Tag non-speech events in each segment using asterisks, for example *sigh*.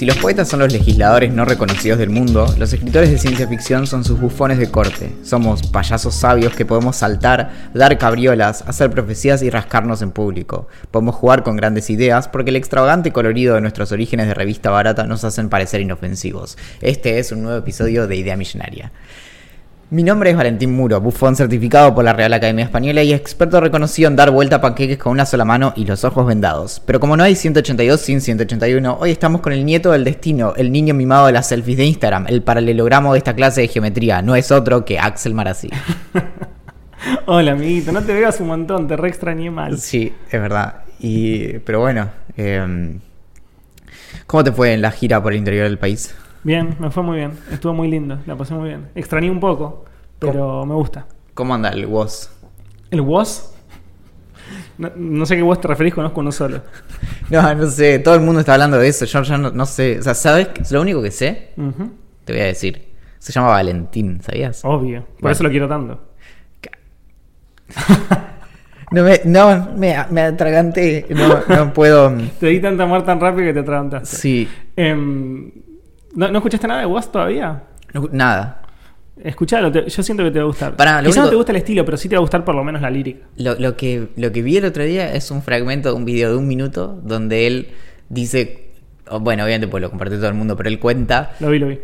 Si los poetas son los legisladores no reconocidos del mundo, los escritores de ciencia ficción son sus bufones de corte. Somos payasos sabios que podemos saltar, dar cabriolas, hacer profecías y rascarnos en público. Podemos jugar con grandes ideas porque el extravagante colorido de nuestros orígenes de revista barata nos hacen parecer inofensivos. Este es un nuevo episodio de Idea Millonaria. Mi nombre es Valentín Muro, bufón certificado por la Real Academia Española y experto reconocido en dar vuelta a panqueques con una sola mano y los ojos vendados. Pero como no hay 182 sin 181, hoy estamos con el nieto del destino, el niño mimado de las selfies de Instagram, el paralelogramo de esta clase de geometría, no es otro que Axel Marazzi. *laughs* Hola, amiguito, no te veas un montón, te re extrañé mal. Sí, es verdad. Y, pero bueno, eh, ¿cómo te fue en la gira por el interior del país? Bien, me fue muy bien. Estuvo muy lindo, la pasé muy bien. Extrañé un poco, pero me gusta. ¿Cómo anda el WOS? ¿El WOS? No, no sé qué WOS te referís, conozco uno solo. *laughs* No, no sé, todo el mundo está hablando de eso, yo ya no, no sé, o sea, ¿sabes? Lo único que sé, te voy a decir, se llama Valentín, ¿sabías? Obvio, por Bueno. eso lo quiero tanto. *laughs* No, me, no, me, me atraganté, no, no puedo... Te di tanta amor tan rápido que te atragantaste. Sí, Em, ¿no, ¿No escuchaste nada de WOS todavía? no- nada. Escuchalo, te- yo siento que te va a gustar. Pará, lo Quizá no único- te gusta el estilo, pero sí te va a gustar por lo menos la lírica. Lo, lo que, lo que vi el otro día es un fragmento de un video de un minuto donde él dice, bueno, obviamente pues lo compartió todo el mundo, pero él cuenta Lo vi, lo vi.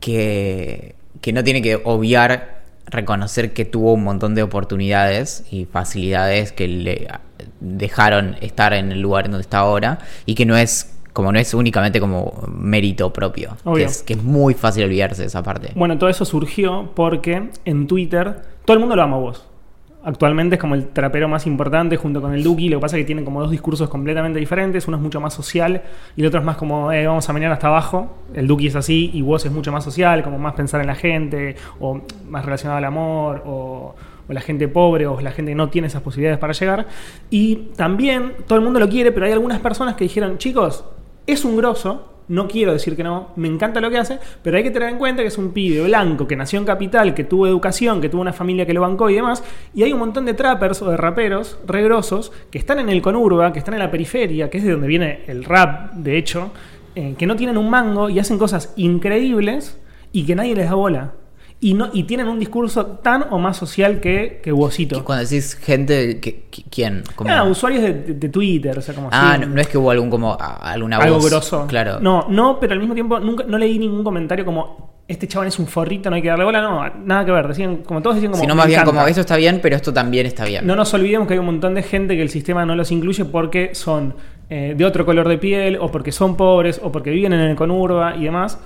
que, que no tiene que obviar reconocer que tuvo un montón de oportunidades y facilidades que le dejaron estar en el lugar en donde está ahora y que no es como no es únicamente como mérito propio, que es, que es muy fácil olvidarse de esa parte. Bueno, todo eso surgió porque en Twitter todo el mundo lo ama a vos. Actualmente es como el trapero más importante junto con el Duki. Lo que pasa es que tienen como dos discursos completamente diferentes. Uno es mucho más social y el otro es más como eh, vamos a mañana hasta abajo. El Duki es así y vos es mucho más social, como más pensar en la gente o más relacionado al amor o, o la gente pobre o la gente que no tiene esas posibilidades para llegar. Y también todo el mundo lo quiere, pero hay algunas personas que dijeron, chicos, es un grosso, no quiero decir que no, me encanta lo que hace, pero hay que tener en cuenta que es un pibe blanco que nació en capital, que tuvo educación, que tuvo una familia que lo bancó y demás, y hay un montón de trappers o de raperos regrosos que están en el conurba, que están en la periferia, que es de donde viene el rap, de hecho, eh, que no tienen un mango y hacen cosas increíbles y que nadie les da bola. Y, no, y tienen un discurso tan o más social que, que Wosito. Cuando decís gente, ¿qué- qué- ¿quién? Como- Ah, usuarios de, Twitter, o sea, como Ah, no, no es que hubo algún como alguna algo voz. grosso. Claro. No, no, pero al mismo tiempo nunca, no leí ningún comentario como este chaval es un forrito, no hay que darle bola, no, nada que ver. Decían, como todos decían como. sino "Me más bien encanta". como esto está bien, pero esto también está bien. No nos olvidemos que hay un montón de gente que el sistema no los incluye porque son eh, de otro color de piel, o porque son pobres, o porque viven en el conurba y demás.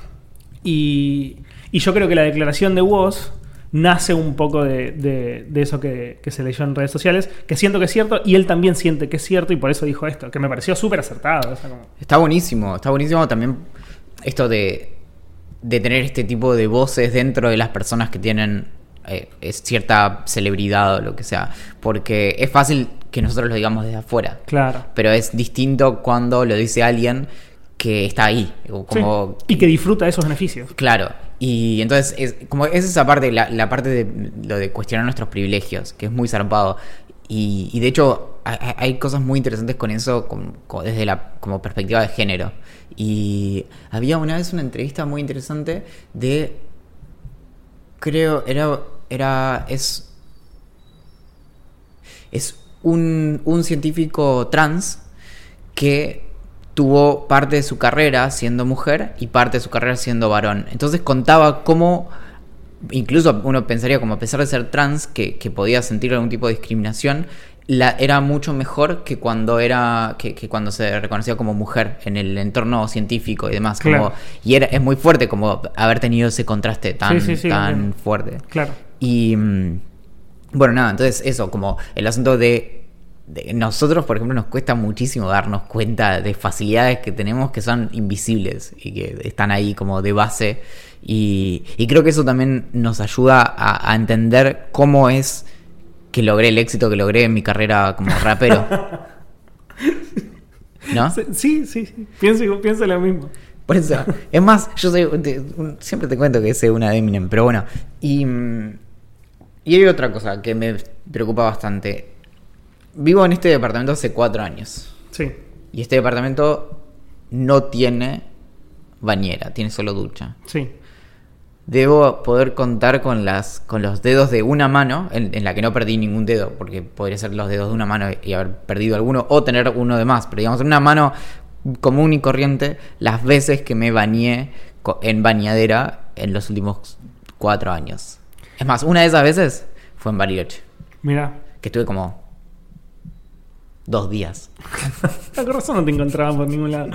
Y, y yo creo que la declaración de Woz nace un poco de, de- de eso que, que se leyó en redes sociales, que siento que es cierto, y él también siente que es cierto, y por eso dijo esto, que me pareció súper acertado. o sea, como- Está buenísimo, está buenísimo también esto de, de tener este tipo de voces dentro de las personas que tienen eh, es cierta celebridad o lo que sea. Porque es fácil que nosotros lo digamos desde afuera. Claro. Pero es distinto cuando lo dice alguien que está ahí. Como, Sí. Y que disfruta de esos beneficios. Claro, y entonces es como es esa parte, la, parte de lo de cuestionar nuestros privilegios, que es muy zarpado. Y, de hecho hay, cosas muy interesantes con eso como desde la como perspectiva de género. Y había una vez una entrevista muy interesante de creo era era es es un, un científico trans que tuvo parte de su carrera siendo mujer y parte de su carrera siendo varón. Entonces contaba cómo, incluso uno pensaría como a pesar de ser trans, que, que podía sentir algún tipo de discriminación, la, era mucho mejor que cuando era que, que cuando se reconocía como mujer en el entorno científico y demás. Como, Claro. Y era, es muy fuerte como haber tenido ese contraste tan, Sí, sí, sí, tan fuerte. Claro. Y mm, bueno, nada, entonces eso, como el asunto de, de nosotros, por ejemplo, nos cuesta muchísimo darnos cuenta de facilidades que tenemos que son invisibles y que están ahí como de base. Y, y creo que eso también nos ayuda a, a entender cómo es que logré el éxito que logré en mi carrera como rapero. *laughs* ¿No? Sí, sí. Pienso, pienso lo mismo. Por eso, es más, yo soy, te- siempre te cuento que sé una de Eminem, pero bueno. Y, y hay otra cosa que me preocupa bastante. Vivo en este departamento hace cuatro años. Sí. Y este departamento no tiene bañera, tiene solo ducha. Sí. Debo poder contar con las con los dedos de una mano, en, en la que no perdí ningún dedo, porque podría ser los dedos de una mano y haber perdido alguno, o tener uno de más. Pero digamos, en una mano común y corriente, las veces que me bañé en bañadera en los últimos cuatro años. Es más, una de esas veces fue en Bariloche, Mira. que estuve como dos días. La razón no te encontraba por ningún lado.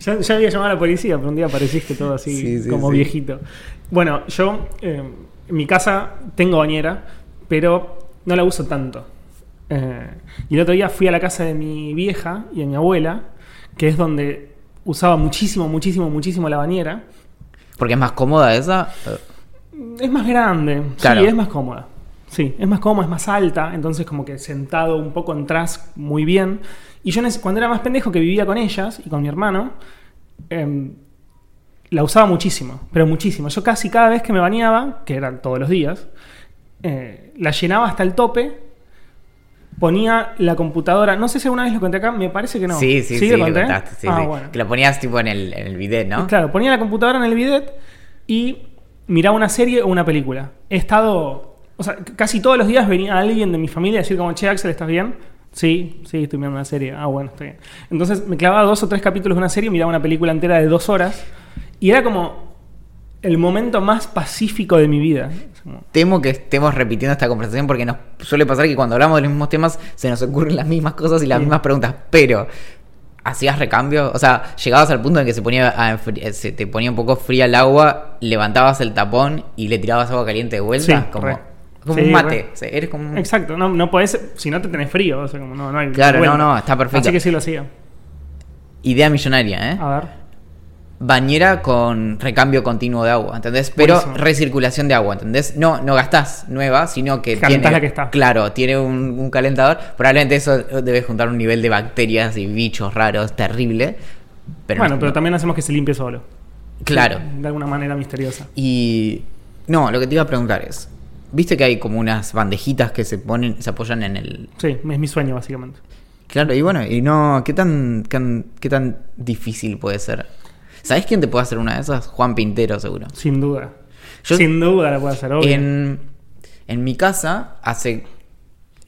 Ya, ya había llamado a la policía, pero un día apareciste todo así, Sí, sí, como sí. viejito. Bueno, yo eh, en mi casa tengo bañera, pero no la uso tanto. Eh, y el otro día fui a la casa de mi vieja y de mi abuela, que es donde usaba muchísimo, muchísimo, muchísimo la bañera. Porque es más cómoda esa. Es más grande, Claro. sí, es más cómoda. Sí, es más cómoda, es más alta, entonces como que sentado un poco atrás muy bien. Y yo cuando era más pendejo que vivía con ellas y con mi hermano, em, la usaba muchísimo, pero muchísimo. Yo casi cada vez que me bañaba, que eran todos los días, eh, la llenaba hasta el tope, ponía la computadora, no sé si alguna vez lo conté acá, me parece que no. Sí, sí, sí, lo lo conté? contaste, sí, ah, sí. bueno. Que la ponías tipo en el, en el bidet, ¿no? Claro, ponía la computadora en el bidet y miraba una serie o una película. He estado. O sea, casi todos los días venía alguien de mi familia a decir, como, che, Axel, ¿estás bien? Sí, sí, estoy mirando una serie. Ah, bueno, estoy bien. Entonces me clavaba dos o tres capítulos de una serie, miraba una película entera de dos horas y era como el momento más pacífico de mi vida. Temo que estemos repitiendo esta conversación porque nos suele pasar que cuando hablamos de los mismos temas se nos ocurren las mismas cosas y las Sí. mismas preguntas, pero ¿hacías recambio? O sea, llegabas al punto en que se ponía a eh, se te ponía un poco fría el agua, levantabas el tapón y le tirabas agua caliente de vuelta, Sí, como. Como Sí, un mate, re. o sea, eres como un- Exacto, no, no podés, si no te tenés frío, o sea, como no, no hay Claro, no, no, está perfecto. Así que sí lo hacía. idea millonaria, ¿eh? A ver. Bañera con recambio continuo de agua, ¿entendés? Pero Buenísimo. recirculación de agua, ¿entendés? No, no gastás nueva, sino que Calentás tiene, la que está. Claro, tiene un, un calentador. Probablemente eso debe juntar un nivel de bacterias y bichos raros terrible. Pero bueno, no- pero también hacemos que se limpie solo. Claro. De alguna manera misteriosa. Y no, lo que te iba a preguntar es, ¿viste que hay como unas bandejitas que se ponen, se apoyan en el Sí, es mi sueño, básicamente. Claro, y bueno, y no, ¿qué tan, qué qué tan difícil puede ser? ¿Sabés quién te puede hacer una de esas? Juan Pintero, seguro. Sin duda. Yo- Sin duda la puedo hacer, obvio. En, en mi casa, hace.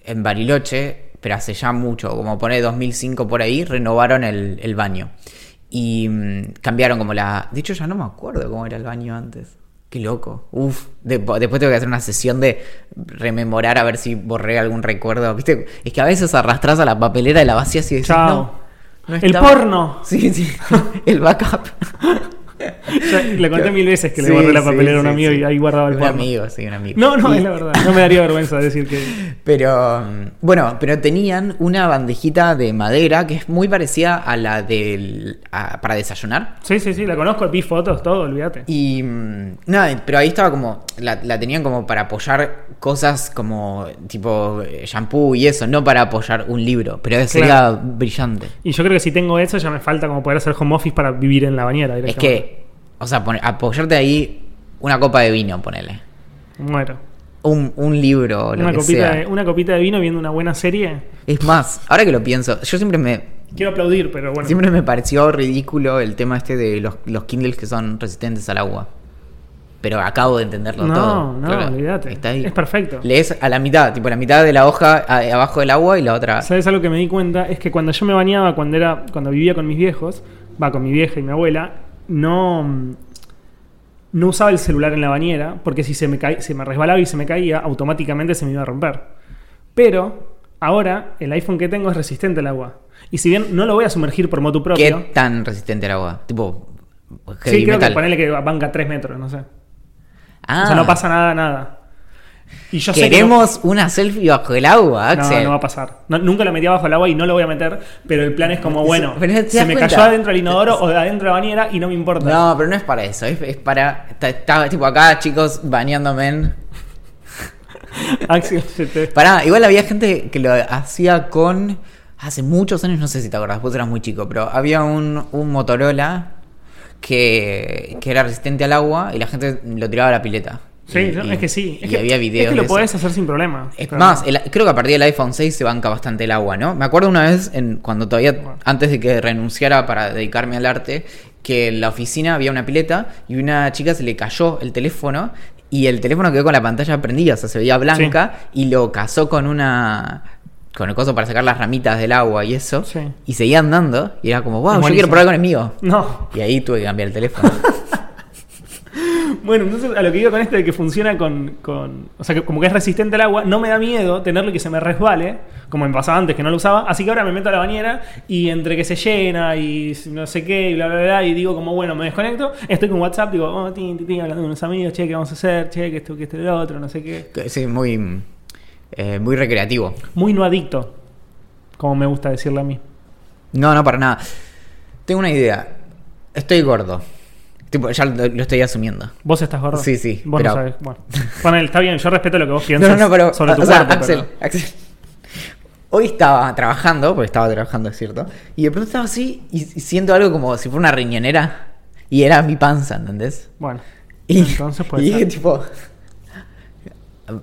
En Bariloche, pero hace ya mucho, como pone 2005 por ahí, renovaron el, el baño. Y mm, cambiaron como la. De hecho, ya no me acuerdo cómo era el baño antes. Qué loco. Uf. De- después tengo que hacer una sesión de rememorar a ver si borré algún recuerdo. ¿Viste? Es que a veces arrastras a la papelera y la vacías y decís. Chao. No, no el estaba". porno. Sí, sí. *laughs* el backup. *laughs* Le conté mil veces que Sí, le borré la sí, papelera a un amigo sí. y ahí guardaba el Un amigo, sí, un amigo. No, no, Y- es la verdad. No me daría vergüenza decir que. Pero mm, bueno, pero tenían una bandejita de madera que es muy parecida a la del a- para desayunar. Sí, sí, sí, la conozco, vi fotos, todo, olvídate. Y mm, nada, pero ahí estaba como la, la tenían como para apoyar cosas como tipo eh, shampoo y eso, no para apoyar un libro, pero sería Claro. brillante. Y yo creo que si tengo eso, ya me falta como poder hacer home office para vivir en la bañera Es que, o sea, apoyarte ahí una copa de vino, ponele. Muero. Un, un libro o lo Una que copita, sea. de, una copita de vino viendo una buena serie. Es más, ahora que lo pienso, yo siempre me, Quiero aplaudir, pero bueno. Siempre me pareció ridículo el tema este de los, los Kindles que son resistentes al agua. Pero acabo de entenderlo No, todo. no, Claro, olvídate. Está ahí. Es perfecto. Lees a la mitad, tipo la mitad de la hoja a- abajo del agua y la otra. ¿Sabes algo que me di cuenta? Es que cuando yo me bañaba, cuando era cuando vivía con mis viejos, va con mi vieja y mi abuela, no, no usaba el celular en la bañera, porque si se me, se me resbalaba y se me caía, automáticamente se me iba a romper. Pero ahora el iPhone que tengo es resistente al agua. Y si bien no lo voy a sumergir por motu ¿Qué propio, tan resistente al agua? Tipo, sí, heavy creo metal. que ponele que banca 3 metros, no sé. Ah, O sea, no pasa nada, nada. Y yo sé que no- Queremos una selfie bajo el agua, No, Axel. no va a pasar. No- nunca lo metí bajo el agua y no lo voy a meter, pero el plan es como, *laughs* bueno, pero se me cuenta. cayó adentro del inodoro o de adentro de la bañera y no me importa. No, pero no es para eso. Es, es para. está- Estaba tipo acá, chicos, bañándome en. *laughs* Axel, te- Pará, igual había gente que lo hacía con. Hace muchos años, no sé si te acordás, vos eras muy chico, pero había un, un Motorola que, que era resistente al agua y la gente lo tiraba a la pileta. Sí, Y- no, y- es que sí. y Es que, había videos. Es que lo podés hacer sin problema. Es Pero- más, el- creo que a partir del iPhone 6 se banca bastante el agua, ¿no? Me acuerdo una vez, en, cuando todavía, Bueno. antes de que renunciara para dedicarme al arte, que en la oficina había una pileta y una chica se le cayó el teléfono y el teléfono quedó con la pantalla prendida, o sea, se veía blanca y lo casó con una... con el coso para sacar las ramitas del agua y eso. Sí. Y seguía andando y era como, wow, yo quiero probar con el mío. No. Y ahí tuve que cambiar el teléfono. *laughs* Bueno, entonces a lo que digo con esto de que funciona con, con- O sea, que como que es resistente al agua, no me da miedo tenerlo y que se me resbale, como me pasaba antes que no lo usaba. Así que ahora me meto a la bañera y entre que se llena y no sé qué y bla, bla, bla, y digo como, bueno, me desconecto, estoy con WhatsApp, digo, oh, tin, tin, tin, hablando con unos amigos, che, ¿qué vamos a hacer? Che, que esto, que esto, lo otro, no sé qué. Sí, muy, eh, muy recreativo. Muy no adicto, como me gusta decirle a mí. No, no, para nada. Tengo una idea. Estoy gordo. Tipo, ya lo, lo estoy asumiendo. Vos estás gordo. Sí, sí, Vos pero- no sabés. Bueno, está bien, yo respeto lo que vos *laughs* piensas no, no, pero. sobre tu o sea. Axel, pero- Axel. Hoy estaba trabajando, porque estaba trabajando, es cierto. Y de pronto estaba así y, siento algo como si fuera una riñonera. Y era mi panza, ¿entendés? Bueno, Y, entonces puede y dije, ser. tipo.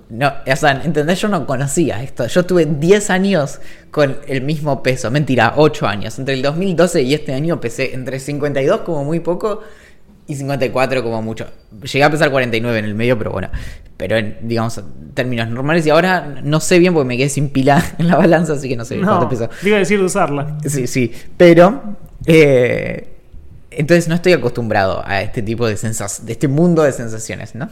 No, o sea, ¿entendés? Yo no conocía esto. Yo tuve 10 años con el mismo peso. Mentira, 8 años. Entre el 2012 y este año pesé entre 52 como muy poco y 54 como mucho. Llegué a pesar 49 en el medio, pero bueno. Pero en, digamos, términos normales. Y ahora no sé bien porque me quedé sin pila *laughs* en la balanza, así que no sé No, cuánto peso. te iba a decir de usarla. Sí, sí. Pero. eh, entonces no estoy acostumbrado a este tipo de sensaciones, de este mundo de sensaciones, ¿no?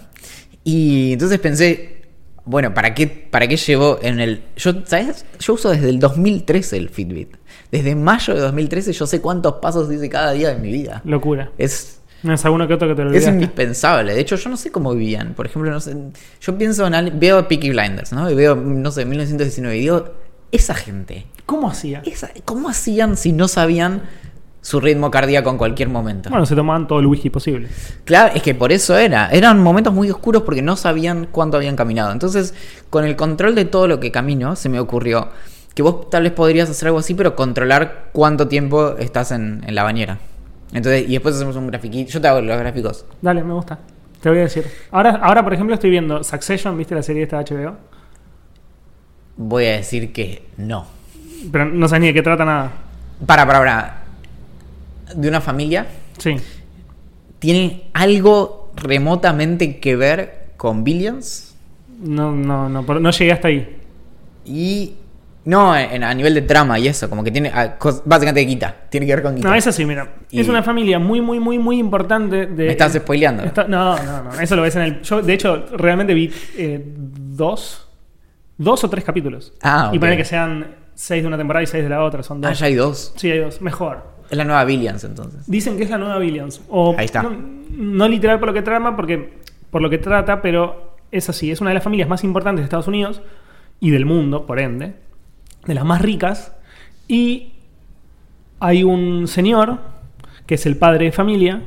Y entonces pensé, bueno, ¿para qué, para qué llevo en el. Yo, ¿sabes? Yo uso desde el 2013 el Fitbit. Desde mayo de 2013 yo sé cuántos pasos hice cada día de mi vida. Locura. Es, es alguno que otro que te lo es indispensable. De hecho, yo no sé cómo vivían. Por ejemplo, no sé. Yo pienso en. Veo Peaky Blinders, ¿no? Y veo, no sé, 1919. Y digo, esa gente. ¿Cómo hacía? Esa- ¿Cómo hacían si no sabían su ritmo cardíaco en cualquier momento? Bueno, se tomaban todo el whisky posible. Claro, es que por eso era. Eran momentos muy oscuros porque no sabían cuánto habían caminado. Entonces, con el control de todo lo que camino, se me ocurrió que vos tal vez podrías hacer algo así, pero controlar cuánto tiempo estás en, en la bañera. Entonces, y después hacemos un grafiquito. Yo te hago los gráficos. Dale, me gusta. Te voy a decir. Ahora, ahora por ejemplo, estoy viendo Succession, ¿viste la serie esta de HBO? Voy a decir que no. Pero no sé ni de qué trata nada. Para, para, para. De una familia. Sí. ¿Tiene algo remotamente que ver con Billions? No, no, no, no llegué hasta ahí. Y. No, en- a nivel de trama y eso, como que tiene. ah, cos- Básicamente guita. Tiene que ver con guita. No, es así, mira. Y- Es una familia muy, muy, muy, muy importante. De, Me estás spoileando. Está- no, no, no. Eso lo ves en el. Yo, de hecho, realmente vi eh, dos. Dos o tres capítulos. Ah, Y ok. poner que sean seis de una temporada y seis de la otra. Son dos. Ah, ya hay dos. Sí, hay dos. Mejor. Es la nueva Billions entonces. Dicen que es la nueva Billions. O, Ahí está. No, no literal por lo que trama, porque por lo que trata, pero es así. Es una de las familias más importantes de Estados Unidos y del mundo, por ende. De las más ricas. Y hay un señor que es el padre de familia,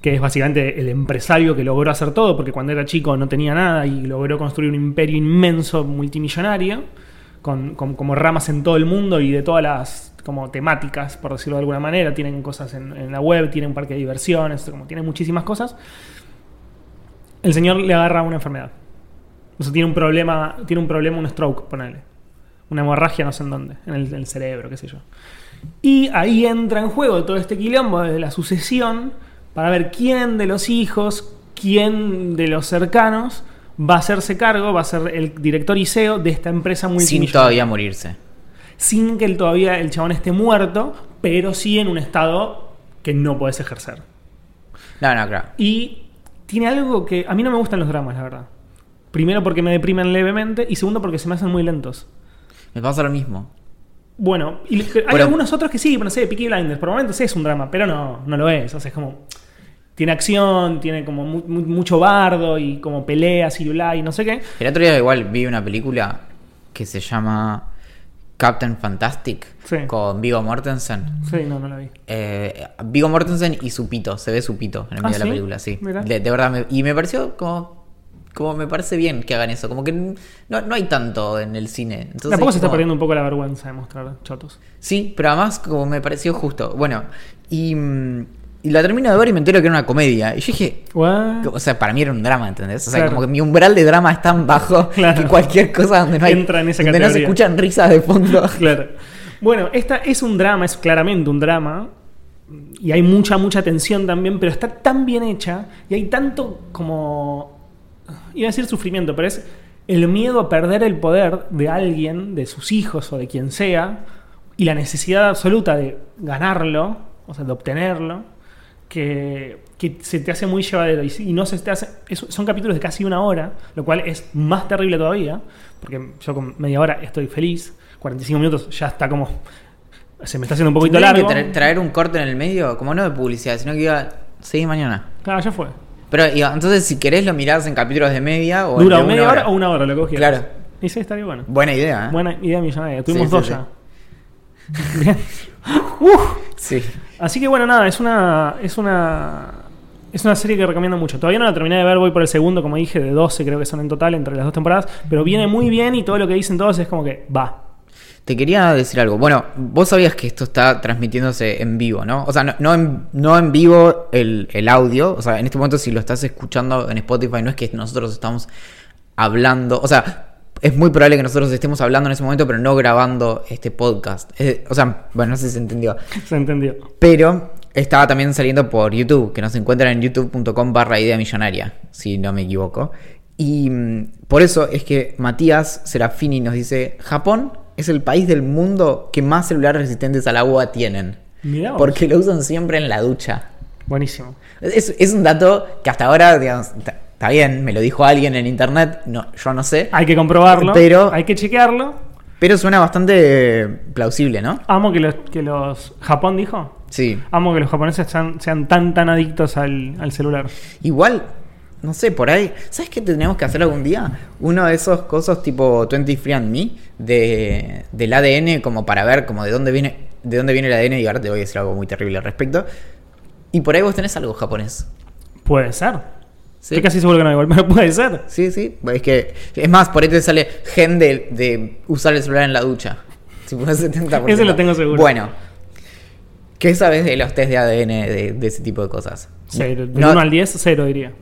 que es básicamente el empresario que logró hacer todo, porque cuando era chico no tenía nada y logró construir un imperio inmenso multimillonario, con, como ramas en todo el mundo y de todas las como temáticas, por decirlo de alguna manera. Tienen cosas en, en la web, tienen un parque de diversiones, como tienen muchísimas cosas. El señor le agarra una enfermedad. O sea, tiene un problema, tiene un problema, un stroke, ponele. Una hemorragia no sé en dónde, en el, en el cerebro, qué sé yo. Y ahí entra en juego todo este quilombo de la sucesión para ver quién de los hijos, quién de los cercanos va a hacerse cargo, va a ser el director y CEO de esta empresa Sin multimillonaria. todavía morirse. Sin que todavía el chabón esté muerto, pero sí en un estado que no puedes ejercer. No, no, claro. Y tiene algo que a mí no me gustan los dramas, la verdad. Primero porque me deprimen levemente y segundo porque se me hacen muy lentos. Me pasa lo mismo. Bueno, y hay algunos otros que sí, no sé, Peaky Blinders, por momentos es un drama, pero no, no lo es. O sea, es como. Tiene acción, tiene como mu- mu- mucho bardo y como peleas y bla y no sé qué. El otro día igual vi una película que se llama Captain Fantastic Sí. con Vigo Mortensen. Sí, no, no la vi. Eh, Vigo Mortensen y su pito, se ve su pito en el ¿Ah, medio de sí? la película, sí. De, de verdad, me- y me pareció como, como me parece bien que hagan eso, como que no, no hay tanto en el cine. Entonces, Tampoco se está como- perdiendo un poco la vergüenza de mostrar chotos. Sí, pero además como me pareció justo. Bueno, y, mm, y la termino de ver y me entero que era una comedia. Y yo dije, What? o sea, para mí era un drama, ¿entendés? O sea, Claro. como que mi umbral de drama es tan bajo *laughs* Claro. que cualquier cosa donde no hay, Entra en esa donde no se categoría. escuchan risas de fondo. *laughs* Claro. Bueno, esta es un drama, es claramente un drama. Y hay mucha, mucha tensión también, pero está tan bien hecha y hay tanto como. Iba a decir sufrimiento, pero es el miedo a perder el poder de alguien, de sus hijos o de quien sea, y la necesidad absoluta de ganarlo, o sea, de obtenerlo, que, que se te hace muy llevadero. Y, y no se te hace. es- son capítulos de casi una hora, lo cual es más terrible todavía, porque yo con media hora estoy feliz, 45 minutos ya está como. Se me está haciendo un poquito largo. que tra- traer un corte en el medio, como no de publicidad, sino que iba, sí, mañana. Claro, ya fue. Pero entonces si querés lo mirás en capítulos de media o Dura media hora. o una hora, lo que vos quieras. Claro. Y sí, estaría bueno. Buena idea, ¿eh? Buena idea millonaria. Tuvimos Sí, dos sí, ya. *laughs* Uf. Sí. Así que bueno, nada, es una. Es una. Es una serie que recomiendo mucho. Todavía no la terminé de ver, voy por el segundo, como dije, de 12 creo que son en total entre las dos temporadas. Pero viene muy bien y todo lo que dicen todos es como que va. Te quería decir algo. Bueno, vos sabías que esto está transmitiéndose en vivo, ¿no? O sea, no, no, en, no en vivo el, el audio. O sea, en este momento si lo estás escuchando en Spotify, no es que nosotros estamos hablando. O sea, es muy probable que nosotros estemos hablando en ese momento, pero no grabando este podcast. Eh, o sea, bueno, no sé si se entendió. *laughs* Se entendió. Pero estaba también saliendo por YouTube, que nos encuentran en youtube.com barra idea millonaria, si no me equivoco. Y mm, por eso es que Matías Serafini nos dice, Japón es el país del mundo que más celulares resistentes al agua tienen. Mirá vos. Porque lo usan siempre en la ducha. Buenísimo. Es, es un dato que hasta ahora, digamos, está bien, me lo dijo alguien en internet, no, yo no sé. Hay que comprobarlo. Pero- Hay que chequearlo. Pero suena bastante plausible, ¿no? Amo que los, que los. ¿Japón dijo? Sí. Amo que los japoneses sean, sean tan, tan adictos al, al celular. Igual, no sé, por ahí. ¿Sabes qué tendríamos que hacer algún día? Uno de esos cosas tipo 23andMe de, del ADN, como para ver como de dónde viene de dónde viene el ADN. Y ahora te voy a decir algo muy terrible al respecto. Y por ahí vos tenés algo japonés. Puede ser. ¿Sí? Estoy casi seguro que no, igual, *laughs* pero puede ser. Sí, sí. Es que, es más, por ahí te sale gen de, de usar el celular en la ducha. Si por 70%. Ese lo tengo seguro. Bueno. ¿Qué sabes de los test de ADN de, de ese tipo de cosas? Cero. De No- 1 al 10, cero diría.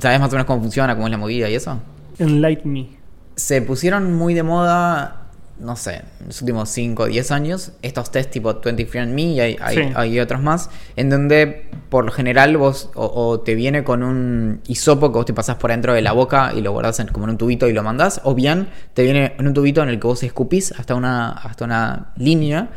¿Sabes más o menos cómo funciona, cómo es la movida y eso? Enlighten me. se pusieron muy de moda, no sé, en los últimos 5 o 10 años, estos test tipo 23andMe y hay, hay, Sí. hay otros más, en donde por lo general vos o, o te viene con un hisopo que vos te pasás por dentro de la boca y lo guardás en- como en un tubito y lo mandás, o bien te viene en un tubito en el que vos escupís hasta una, hasta una línea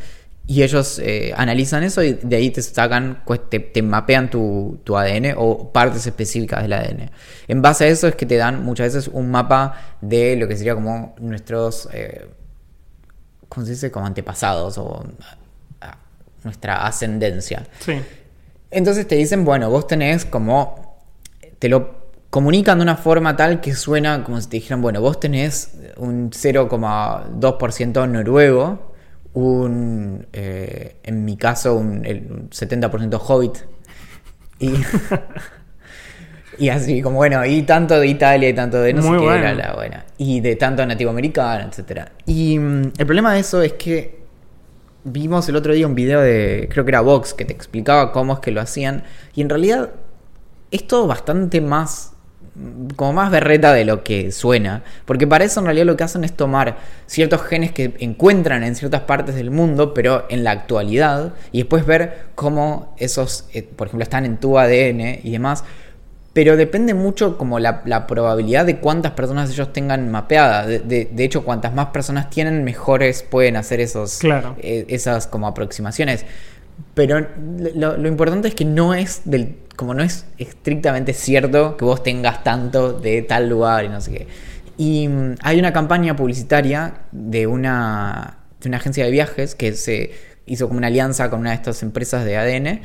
y ellos eh, analizan eso y de ahí te sacan, pues, te, te mapean tu, tu ADN o partes específicas del ADN. En base a eso es que te dan muchas veces un mapa de lo que sería como nuestros, eh, ¿cómo se dice? Como antepasados o ah, nuestra ascendencia. Sí. Entonces te dicen, bueno, vos tenés como. Te lo comunican de una forma tal que suena como si te dijeran, bueno, vos tenés un 0,2% noruego, un. eh, en mi caso, un, el- un 70% hobbit. Y. *laughs* Y así, como bueno, y tanto de Italia y tanto de no Muy sé qué, bueno. la, la, buena. Y de tanto nativoamericano, etcétera. Y mm, el problema de eso es que vimos el otro día un video de, creo que era Vox, que te explicaba cómo es que lo hacían. Y en realidad es todo bastante más, como más berreta de lo que suena. Porque para eso en realidad lo que hacen es tomar ciertos genes que encuentran en ciertas partes del mundo, pero en la actualidad, y después ver cómo esos, eh, por ejemplo, están en tu ADN y demás. Pero depende mucho como la, la probabilidad de cuántas personas ellos tengan mapeada. De, de- de hecho, cuantas más personas tienen, mejores pueden hacer esos, Claro. eh, esas como aproximaciones. Pero lo, lo importante es que no es del, como no es estrictamente cierto que vos tengas tanto de tal lugar y no sé qué. Y mm, hay una campaña publicitaria de una, de una agencia de viajes que se hizo como una alianza con una de estas empresas de ADN.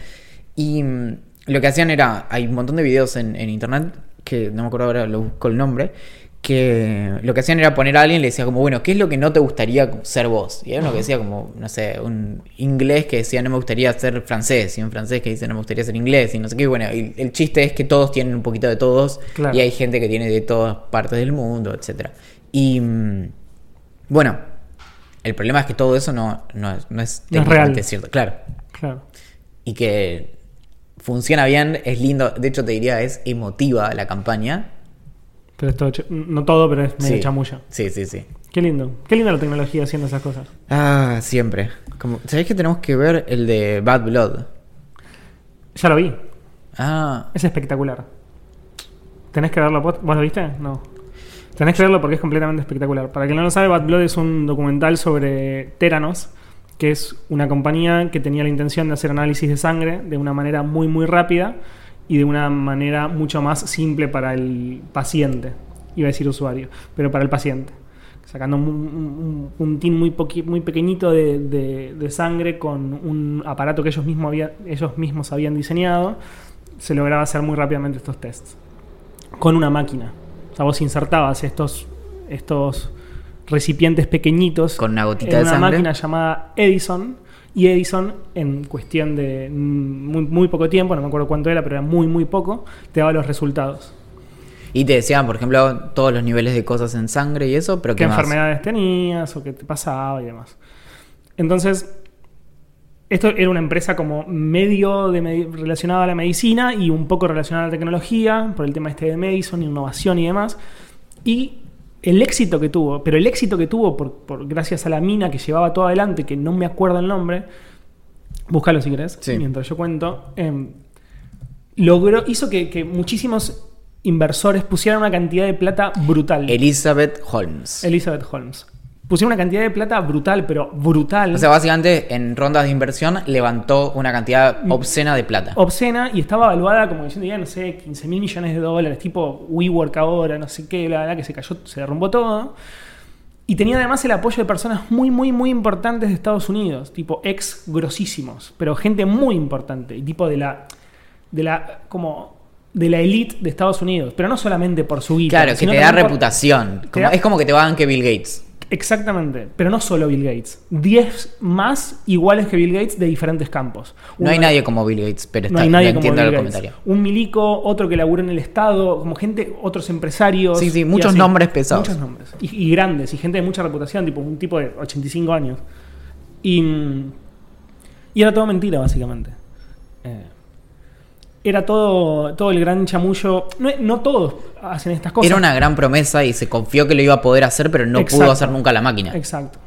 Y mm, lo que hacían era, hay un montón de videos en, en internet, que no me acuerdo ahora, lo busco el nombre, que lo que hacían era poner a alguien y le decía como, bueno, ¿qué es lo que no te gustaría ser vos? Y hay uno que decía como, no sé, un inglés que decía no me gustaría ser francés, y un francés que dice no me gustaría ser inglés, y no sé qué. Bueno, y el chiste es que todos tienen un poquito de todos, Claro. y hay gente que tiene de todas partes del mundo, etcétera Y mm, bueno, el problema es que todo eso no, no, es- no es No es técnicamente cierto, claro. Claro. Y que funciona bien, es lindo, de hecho te diría, es emotiva la campaña. Pero esto, no todo, pero es medio Sí. chamulla. Sí, sí, sí. Qué lindo. Qué linda la tecnología haciendo esas cosas. Ah, siempre. Como, ¿Sabés que tenemos que ver el de Bad Blood? Ya lo vi. Ah, Es espectacular. ¿Tenés que verlo? ¿Vos vos lo viste? No. Tenés que verlo porque es completamente espectacular. Para quien no lo sabe, Bad Blood es un documental sobre Teranos, que es una compañía que tenía la intención de hacer análisis de sangre de una manera muy, muy rápida y de una manera mucho más simple para el paciente. Iba a decir usuario, pero para el paciente. Sacando un, un- un puntín muy, poqui- muy pequeñito de, de- de sangre con un aparato que ellos, mismos había- ellos mismos habían diseñado, se lograba hacer muy rápidamente estos tests. Con una máquina. O sea, vos insertabas estos, estos recipientes pequeñitos Con una gotita en de una sangre. máquina llamada Edison. Y Edison, en cuestión de mm, muy, muy poco tiempo, no me acuerdo cuánto era, pero era muy, muy poco, te daba los resultados. y te decían, por ejemplo, todos los niveles de cosas en sangre y eso, pero qué ¿qué más? enfermedades tenías o qué te pasaba y demás. Entonces, esto era una empresa como medio de relacionada a la medicina y un poco relacionada a la tecnología, por el tema este de Madison, innovación y demás. Y el éxito que tuvo, pero el éxito que tuvo por, por- gracias a la mina que llevaba todo adelante, que no me acuerdo el nombre, búscalo si querés, Sí. mientras yo cuento, em, logró, hizo que, que muchísimos inversores pusieran una cantidad de plata brutal. Elizabeth Holmes. Elizabeth Holmes. Pusieron una cantidad de plata brutal, pero brutal. o sea, básicamente en rondas de inversión levantó una cantidad obscena de plata. obscena y estaba evaluada como diciendo, ya no sé, 15 mil millones de dólares, tipo WeWork ahora, no sé qué, la verdad que se cayó, se derrumbó todo. Y tenía además el apoyo de personas muy, muy, muy importantes de Estados Unidos, tipo ex grosísimos, pero gente muy importante, y tipo de la, de la, como, de la elite de Estados Unidos, pero no solamente por su guita. Claro, que te da por- reputación. te Como- da- Es como que te van que Bill Gates. Exactamente, pero no solo Bill Gates. 10 más iguales que Bill Gates de diferentes campos. No hay nadie como Bill Gates, pero no está, hay nadie lo como entiendo Bill el Gates. comentario. Un milico, otro que labura en el Estado, como gente, otros empresarios. Sí, sí, muchos así. nombres pesados. Muchos nombres. Y, y grandes, y gente de mucha reputación, tipo un tipo de 85 años. Y, mm, y era todo mentira, básicamente. Eh, era todo, todo el gran chamullo. No, no todos hacen estas cosas. Era una gran promesa y se confió que lo iba a poder hacer, pero no Exacto. pudo hacer nunca la máquina. Exacto.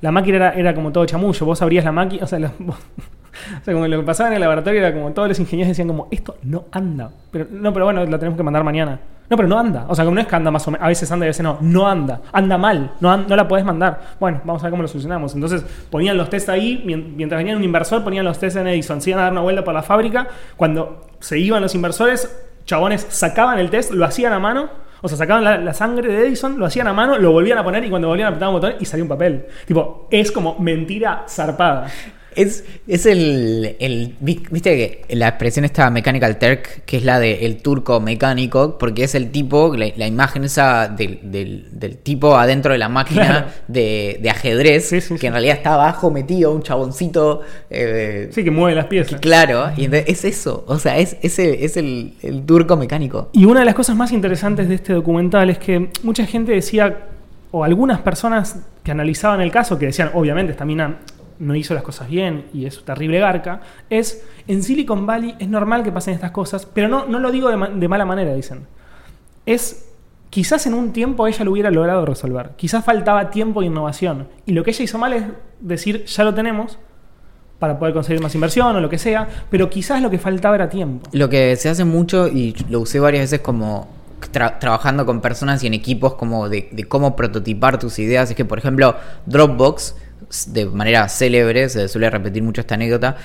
La máquina era, era como todo chamullo. Vos abrías la máquina, o sea, la- vos- *laughs* o sea, como lo que pasaba en el laboratorio era como todos los ingenieros decían como, esto no anda. Pero, no, pero bueno, la tenemos que mandar mañana. No, pero no anda. O sea, como no es que anda más o menos, a veces anda y a veces no. No anda. Anda mal. No, no la podés mandar. Bueno, vamos a ver cómo lo solucionamos. Entonces ponían los test ahí, mien- mientras venía un inversor, ponían los test en Edison. Se iban a dar una vuelta por la fábrica. Cuando se iban los inversores, chabones sacaban el test, lo hacían a mano. O sea, sacaban la, la sangre de Edison, lo hacían a mano, lo volvían a poner y cuando volvían a apretar un botón y salía un papel. Tipo, es como mentira zarpada. Es, es el, el- vi- Viste que la expresión esta Mechanical Turk, que es la de el turco mecánico, porque es el tipo, la, la imagen esa del, del- del tipo adentro de la máquina Claro. de, de ajedrez, Sí, sí, que sí. en realidad está abajo metido, un chaboncito. eh, Sí, que mueve las piezas. Claro, y es eso. O sea, es, es, el, es el, el turco mecánico. Y una de las cosas más interesantes de este documental es que mucha gente decía, o algunas personas que analizaban el caso, que decían, obviamente esta mina no hizo las cosas bien y es terrible garca, es, en Silicon Valley es normal que pasen estas cosas, pero no, no lo digo de, ma- de mala manera, dicen. Es, quizás en un tiempo ella lo hubiera logrado resolver, quizás faltaba tiempo e innovación, y lo que ella hizo mal es decir, ya lo tenemos, para poder conseguir más inversión o lo que sea, pero quizás lo que faltaba era tiempo. Lo que se hace mucho, y lo usé varias veces como tra- trabajando con personas y en equipos como de, cómo prototipar tus ideas, es que por ejemplo Dropbox, de manera célebre, se suele repetir mucho esta anécdota,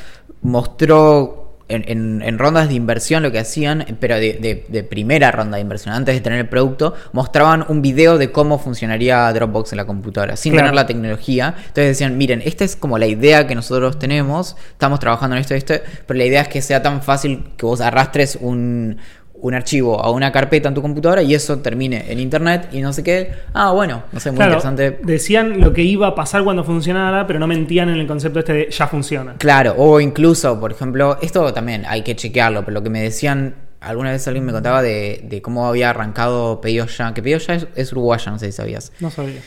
mostró en, en- en rondas de inversión lo que hacían, pero de, de- de primera ronda de inversión, antes de tener el producto, mostraban un video de cómo funcionaría Dropbox en la computadora, sin Claro. tener la tecnología. Entonces decían, miren, esta es como la idea que nosotros tenemos, estamos trabajando en esto y esto, pero la idea es que sea tan fácil que vos arrastres un, un archivo a una carpeta en tu computadora y eso termine en internet y no sé qué. Ah, bueno, no sé, muy Claro, interesante. decían lo que iba a pasar cuando funcionara, pero no mentían en el concepto este de ya funciona. Claro, o incluso, por ejemplo, esto también hay que chequearlo, pero lo que me decían, alguna vez alguien me contaba de, de cómo había arrancado Pedidos Ya, que Pedidos Ya es, es uruguaya, no sé si sabías. No sabía.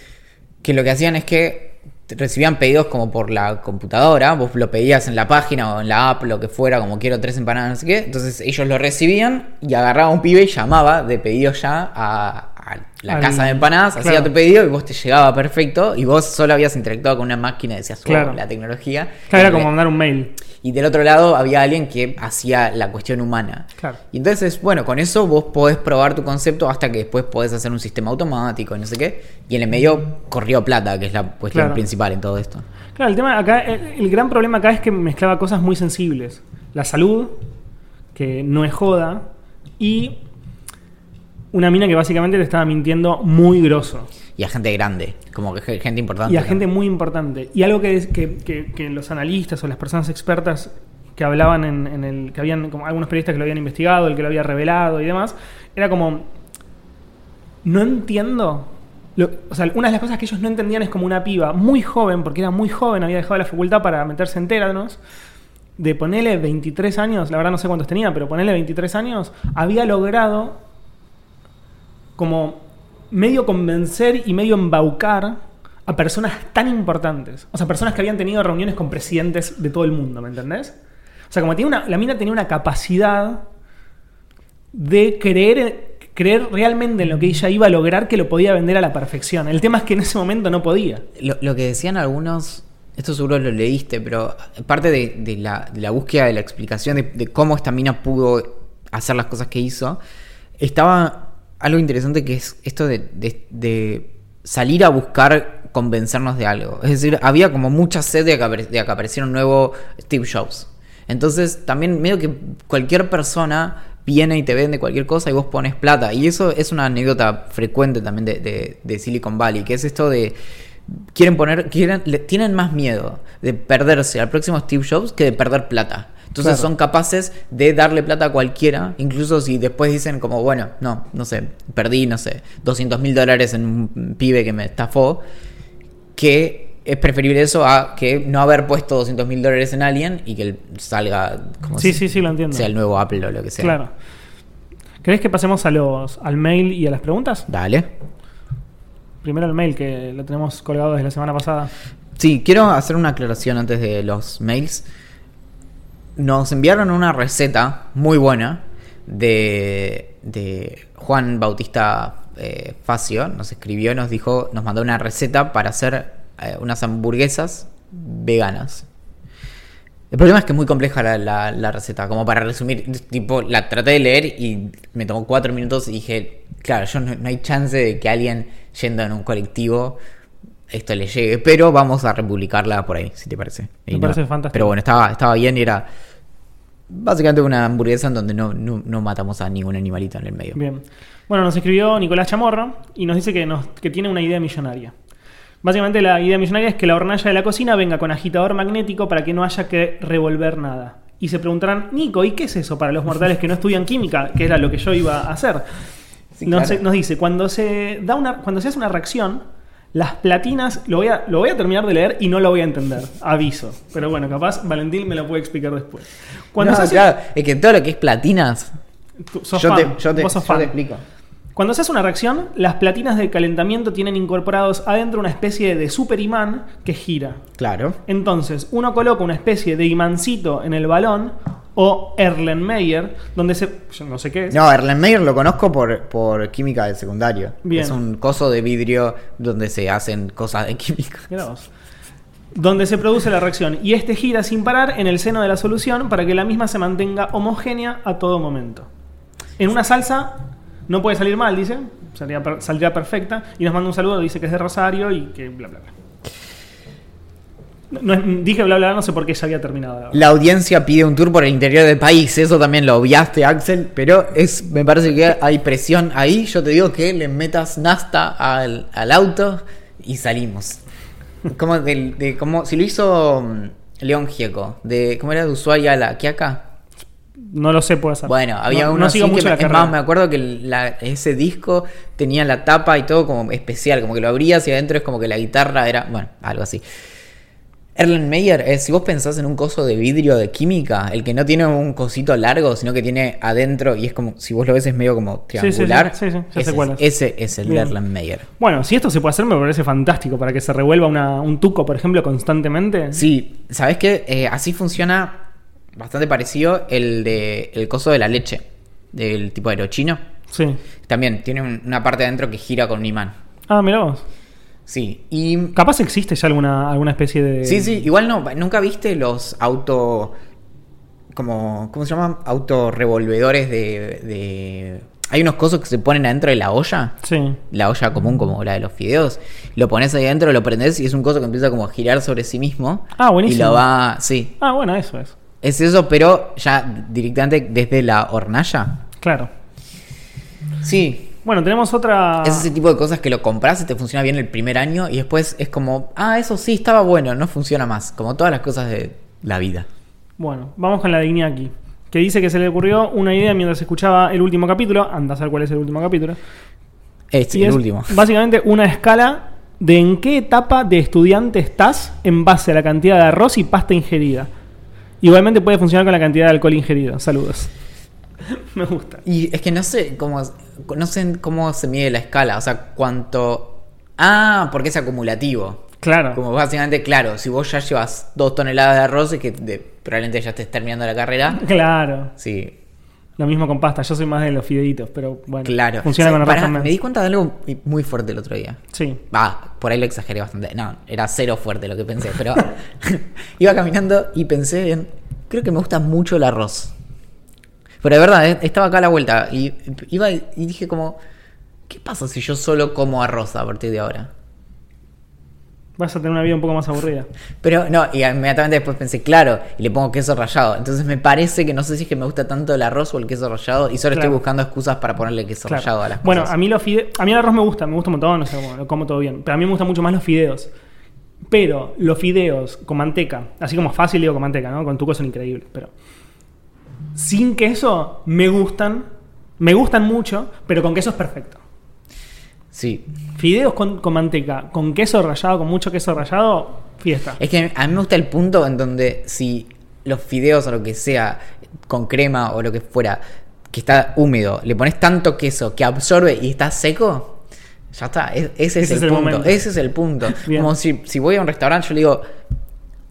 Que lo que hacían es que recibían pedidos como por la computadora, vos lo pedías en la página o en la app, lo que fuera, como quiero tres empanadas, no sé qué. Entonces ellos lo recibían y agarraba un pibe y llamaba de Pedidos Ya a la Al- casa de empanadas, hacía tu pedido y vos te llegaba perfecto y vos solo habías interactuado con una máquina y decías, Claro. la tecnología. Claro, era como mandar un mail. y del otro lado había alguien que hacía la cuestión humana. Claro. Y entonces, bueno, con eso vos podés probar tu concepto hasta que después podés hacer un sistema automático y no sé qué. Y en el medio corrió plata, que es la cuestión Claro. principal en todo esto. Claro, el tema acá, el, el gran problema acá es que mezclaba cosas muy sensibles. La salud, que no es joda, y una mina que básicamente te estaba mintiendo muy grosso. Y a gente grande, como que ge- gente importante. Y a ¿no? gente muy importante. Y algo que, es- que, que- que los analistas o las personas expertas que hablaban en, en el. que habían como algunos periodistas que lo habían investigado, el que lo había revelado y demás, era como. No entiendo. lo- o sea, una de las cosas que ellos no entendían es como una piba muy joven, porque era muy joven, había dejado la facultad para meterse en Teranos, de ponerle 23 años, la verdad no sé cuántos tenía, pero ponerle 23 años, había logrado como medio convencer y medio embaucar a personas tan importantes. O sea, personas que habían tenido reuniones con presidentes de todo el mundo, ¿me entendés? O sea, como tiene una, la mina tenía una capacidad de creer, creer realmente en lo que ella iba a lograr que lo podía vender a la perfección. El tema es que en ese momento no podía. Lo, que decían algunos, esto seguro lo leíste, pero parte de, la, búsqueda de la explicación de cómo esta mina pudo hacer las cosas que hizo, estaba algo interesante que es esto de, salir a buscar convencernos de algo. Es decir, había como mucha sed de que, de apareciera un nuevo Steve Jobs. Entonces, también medio que cualquier persona viene y te vende cualquier cosa y vos pones plata. Y eso es una anécdota frecuente también de, de- de Silicon Valley, que es esto de quieren poner, quieren, tienen más miedo de perderse al próximo Steve Jobs que de perder plata. Entonces Claro. son capaces de darle plata a cualquiera, incluso si después dicen como, bueno, no, no sé, perdí, no sé, 200 mil dólares en un pibe que me estafó, que es preferible eso a que no haber puesto 200 mil dólares en alguien y que él salga como Sí, si sí, sí, lo entiendo. sea el nuevo Apple o lo que sea. Claro. ¿Querés que pasemos a los, al mail y a las preguntas? Dale. Primero el mail, que lo tenemos colgado desde la semana pasada. Sí, quiero hacer una aclaración antes de los mails. Nos enviaron una receta muy buena de, de Juan Bautista eh, Facio. Nos escribió, nos dijo, nos mandó una receta para hacer eh, unas hamburguesas veganas. El problema es que es muy compleja la, la- receta. Como para resumir, tipo, la traté de leer y me tomó cuatro minutos y dije, claro, yo no, no hay chance de que alguien yendo en un colectivo esto le llegue, pero vamos a republicarla por ahí, si te parece. Me no- parece fantástico. Pero bueno, estaba, estaba bien y era básicamente una hamburguesa en donde no, no, no matamos a ningún animalito en el medio. Bien. Bueno, nos escribió Nicolás Chamorro y nos dice que, nos, que tiene una idea millonaria. Básicamente la idea millonaria es que la hornalla de la cocina venga con agitador magnético para que no haya que revolver nada. Y se preguntarán, Nico, ¿y qué es eso para los mortales que no estudian química? Que era lo que yo iba a hacer. Sí, nos, claro. nos dice, cuando se, da una, cuando se hace una reacción, las platinas, lo voy, a, lo voy a terminar de leer y no lo voy a entender, aviso. Pero bueno, capaz Valentín me lo puede explicar después. Cuando No, se hace- claro, es que todo lo que es platinas, yo, fan, te, yo, te, yo te explico. Cuando se hace una reacción, las platinas de calentamiento tienen incorporados adentro una especie de superimán que gira. Claro. Entonces, uno coloca una especie de imancito en el balón o Erlenmeyer, donde se. Yo no sé qué es. No, Erlenmeyer lo conozco por, por química del secundario. Bien. Es un coso de vidrio donde se hacen cosas de química. Donde se produce la reacción. Y este gira sin parar en el seno de la solución para que la misma se mantenga homogénea a todo momento. En una salsa no puede salir mal, dice. Saldría, saldría perfecta. Y nos manda un saludo, dice que es de Rosario y que bla, bla, bla. No dije bla bla, no sé por qué ya había terminado. la. La audiencia pide un tour por el interior del país, eso también lo obviaste, Axel, pero es, me parece que hay presión ahí. Yo te digo que le metas nasta al, al auto y salimos. Como del- de, como si lo hizo mm, León Gieco, de ¿cómo era de Ushuaia a la Quiaca? No lo sé, puede ser. Bueno, había no, uno no así que mucho me, la es carrera. más, me acuerdo que la- ese disco tenía la tapa y todo como especial, como que lo abrías y adentro es como que la guitarra era, bueno, algo así. Erlen Meyer, eh, si vos pensás en un coso de vidrio de química, el que no tiene un cosito largo, sino que tiene adentro y es como, si vos lo ves es medio como sí, sí, triangular. sí, sí, ya sé ese, cuál es, es. ese es el de. Erlen Meyer. Bueno, si esto se puede hacer, me parece fantástico. Para que se revuelva una- un tuco, por ejemplo, constantemente. Sí, ¿sabés qué? Eh, así funciona bastante parecido el de el coso de la leche, del tipo aerochino. Sí. También tiene un- una parte adentro que gira con un imán. Ah, mira vos. Sí, y Capaz existe ya alguna, alguna especie de. Sí, sí, igual no, nunca viste los auto como ¿cómo se llaman? Autorrevolvedores de de hay unos cosos que se ponen adentro de la olla. Sí. La olla común como la de los fideos, lo pones ahí adentro, lo prendes y es un coso que empieza como a girar sobre sí mismo. Ah, buenísimo. Y lo va, sí. Ah, bueno, eso es. Es eso, pero ya directamente desde la hornalla. Claro. Sí, Bueno, tenemos otra. es ese tipo de cosas que lo compras y te funciona bien el primer año y después es como, ah, eso sí, estaba bueno, no funciona más, como todas las cosas de la vida. Bueno, vamos con la de Iñaki. Que dice que se le ocurrió una idea mientras escuchaba el último capítulo. Anda a saber cuál es el último capítulo. Este, Y el es último. *laughs* básicamente una escala de en qué etapa de estudiante estás en base a la cantidad de arroz y pasta ingerida. Igualmente puede funcionar con la cantidad de alcohol ingerido. Saludos. *laughs* Me gusta. Y es que no sé cómo no sé cómo se mide la escala, o sea, cuánto Ah, porque es acumulativo. Claro. Como básicamente, claro, si vos ya llevas dos toneladas de arroz y que de- probablemente ya estés terminando la carrera. Claro. Sí, Lo mismo con pasta. Yo soy más de los fideitos, pero bueno. claro. Funciona con arroz también. me di cuenta de algo muy fuerte el otro día. Sí. Va, por ahí lo exageré bastante. No, era cero fuerte lo que pensé, pero *laughs* iba caminando y pensé en. Creo que me gusta mucho el arroz. Pero de verdad, eh, estaba acá a la vuelta y iba y dije como. ¿Qué pasa si yo solo como arroz a partir de ahora? Vas a tener una vida un poco más aburrida. Pero no, y inmediatamente después pensé, claro, y le pongo queso rallado. Entonces me parece que no sé si es que me gusta tanto el arroz o el queso rallado y solo Claro. estoy buscando excusas para ponerle queso Claro. rallado a las Bueno, cosas. a mí los fide- a mí el arroz me gusta, me gusta un montón, o sea, como, lo como todo bien. Pero a mí me gustan mucho más los fideos. Pero los fideos con manteca, así como fácil digo con manteca, ¿no? Con tuco son increíbles, pero sin queso me gustan, me gustan mucho, pero con queso es perfecto. Sí. Fideos con, con manteca, con queso rallado, con mucho queso rallado, fiesta. Es que a mí me gusta el punto en donde si los fideos o lo que sea, con crema o lo que fuera, que está húmedo, le pones tanto queso que absorbe y está seco, ya está. Es- ese, es, el, punto. momento. Ese es el punto. *laughs* Bien. Como si, si voy a un restaurante, yo le digo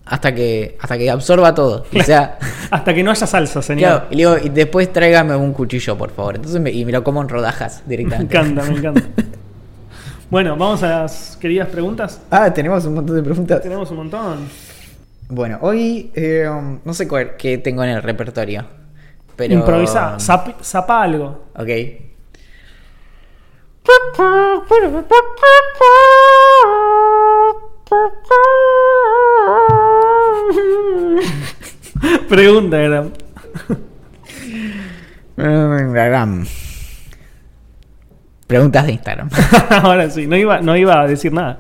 hasta que, hasta que absorba todo. O sea. *laughs* Hasta que no haya salsa, señor. Claro, y le digo, y después tráigame un cuchillo, por favor. Entonces me, y me lo como en rodajas Me directamente. encanta, me encanta. *laughs* Bueno, vamos a las queridas preguntas. Ah, tenemos un montón de preguntas. Tenemos un montón. Bueno, hoy eh, no sé cuál, qué tengo en el repertorio. Pero... Improvisa, zap- zapa algo. Ok. *laughs* Pregunta, era. Instagram. Preguntas de Instagram. *laughs* Ahora sí, no iba, no iba a decir nada.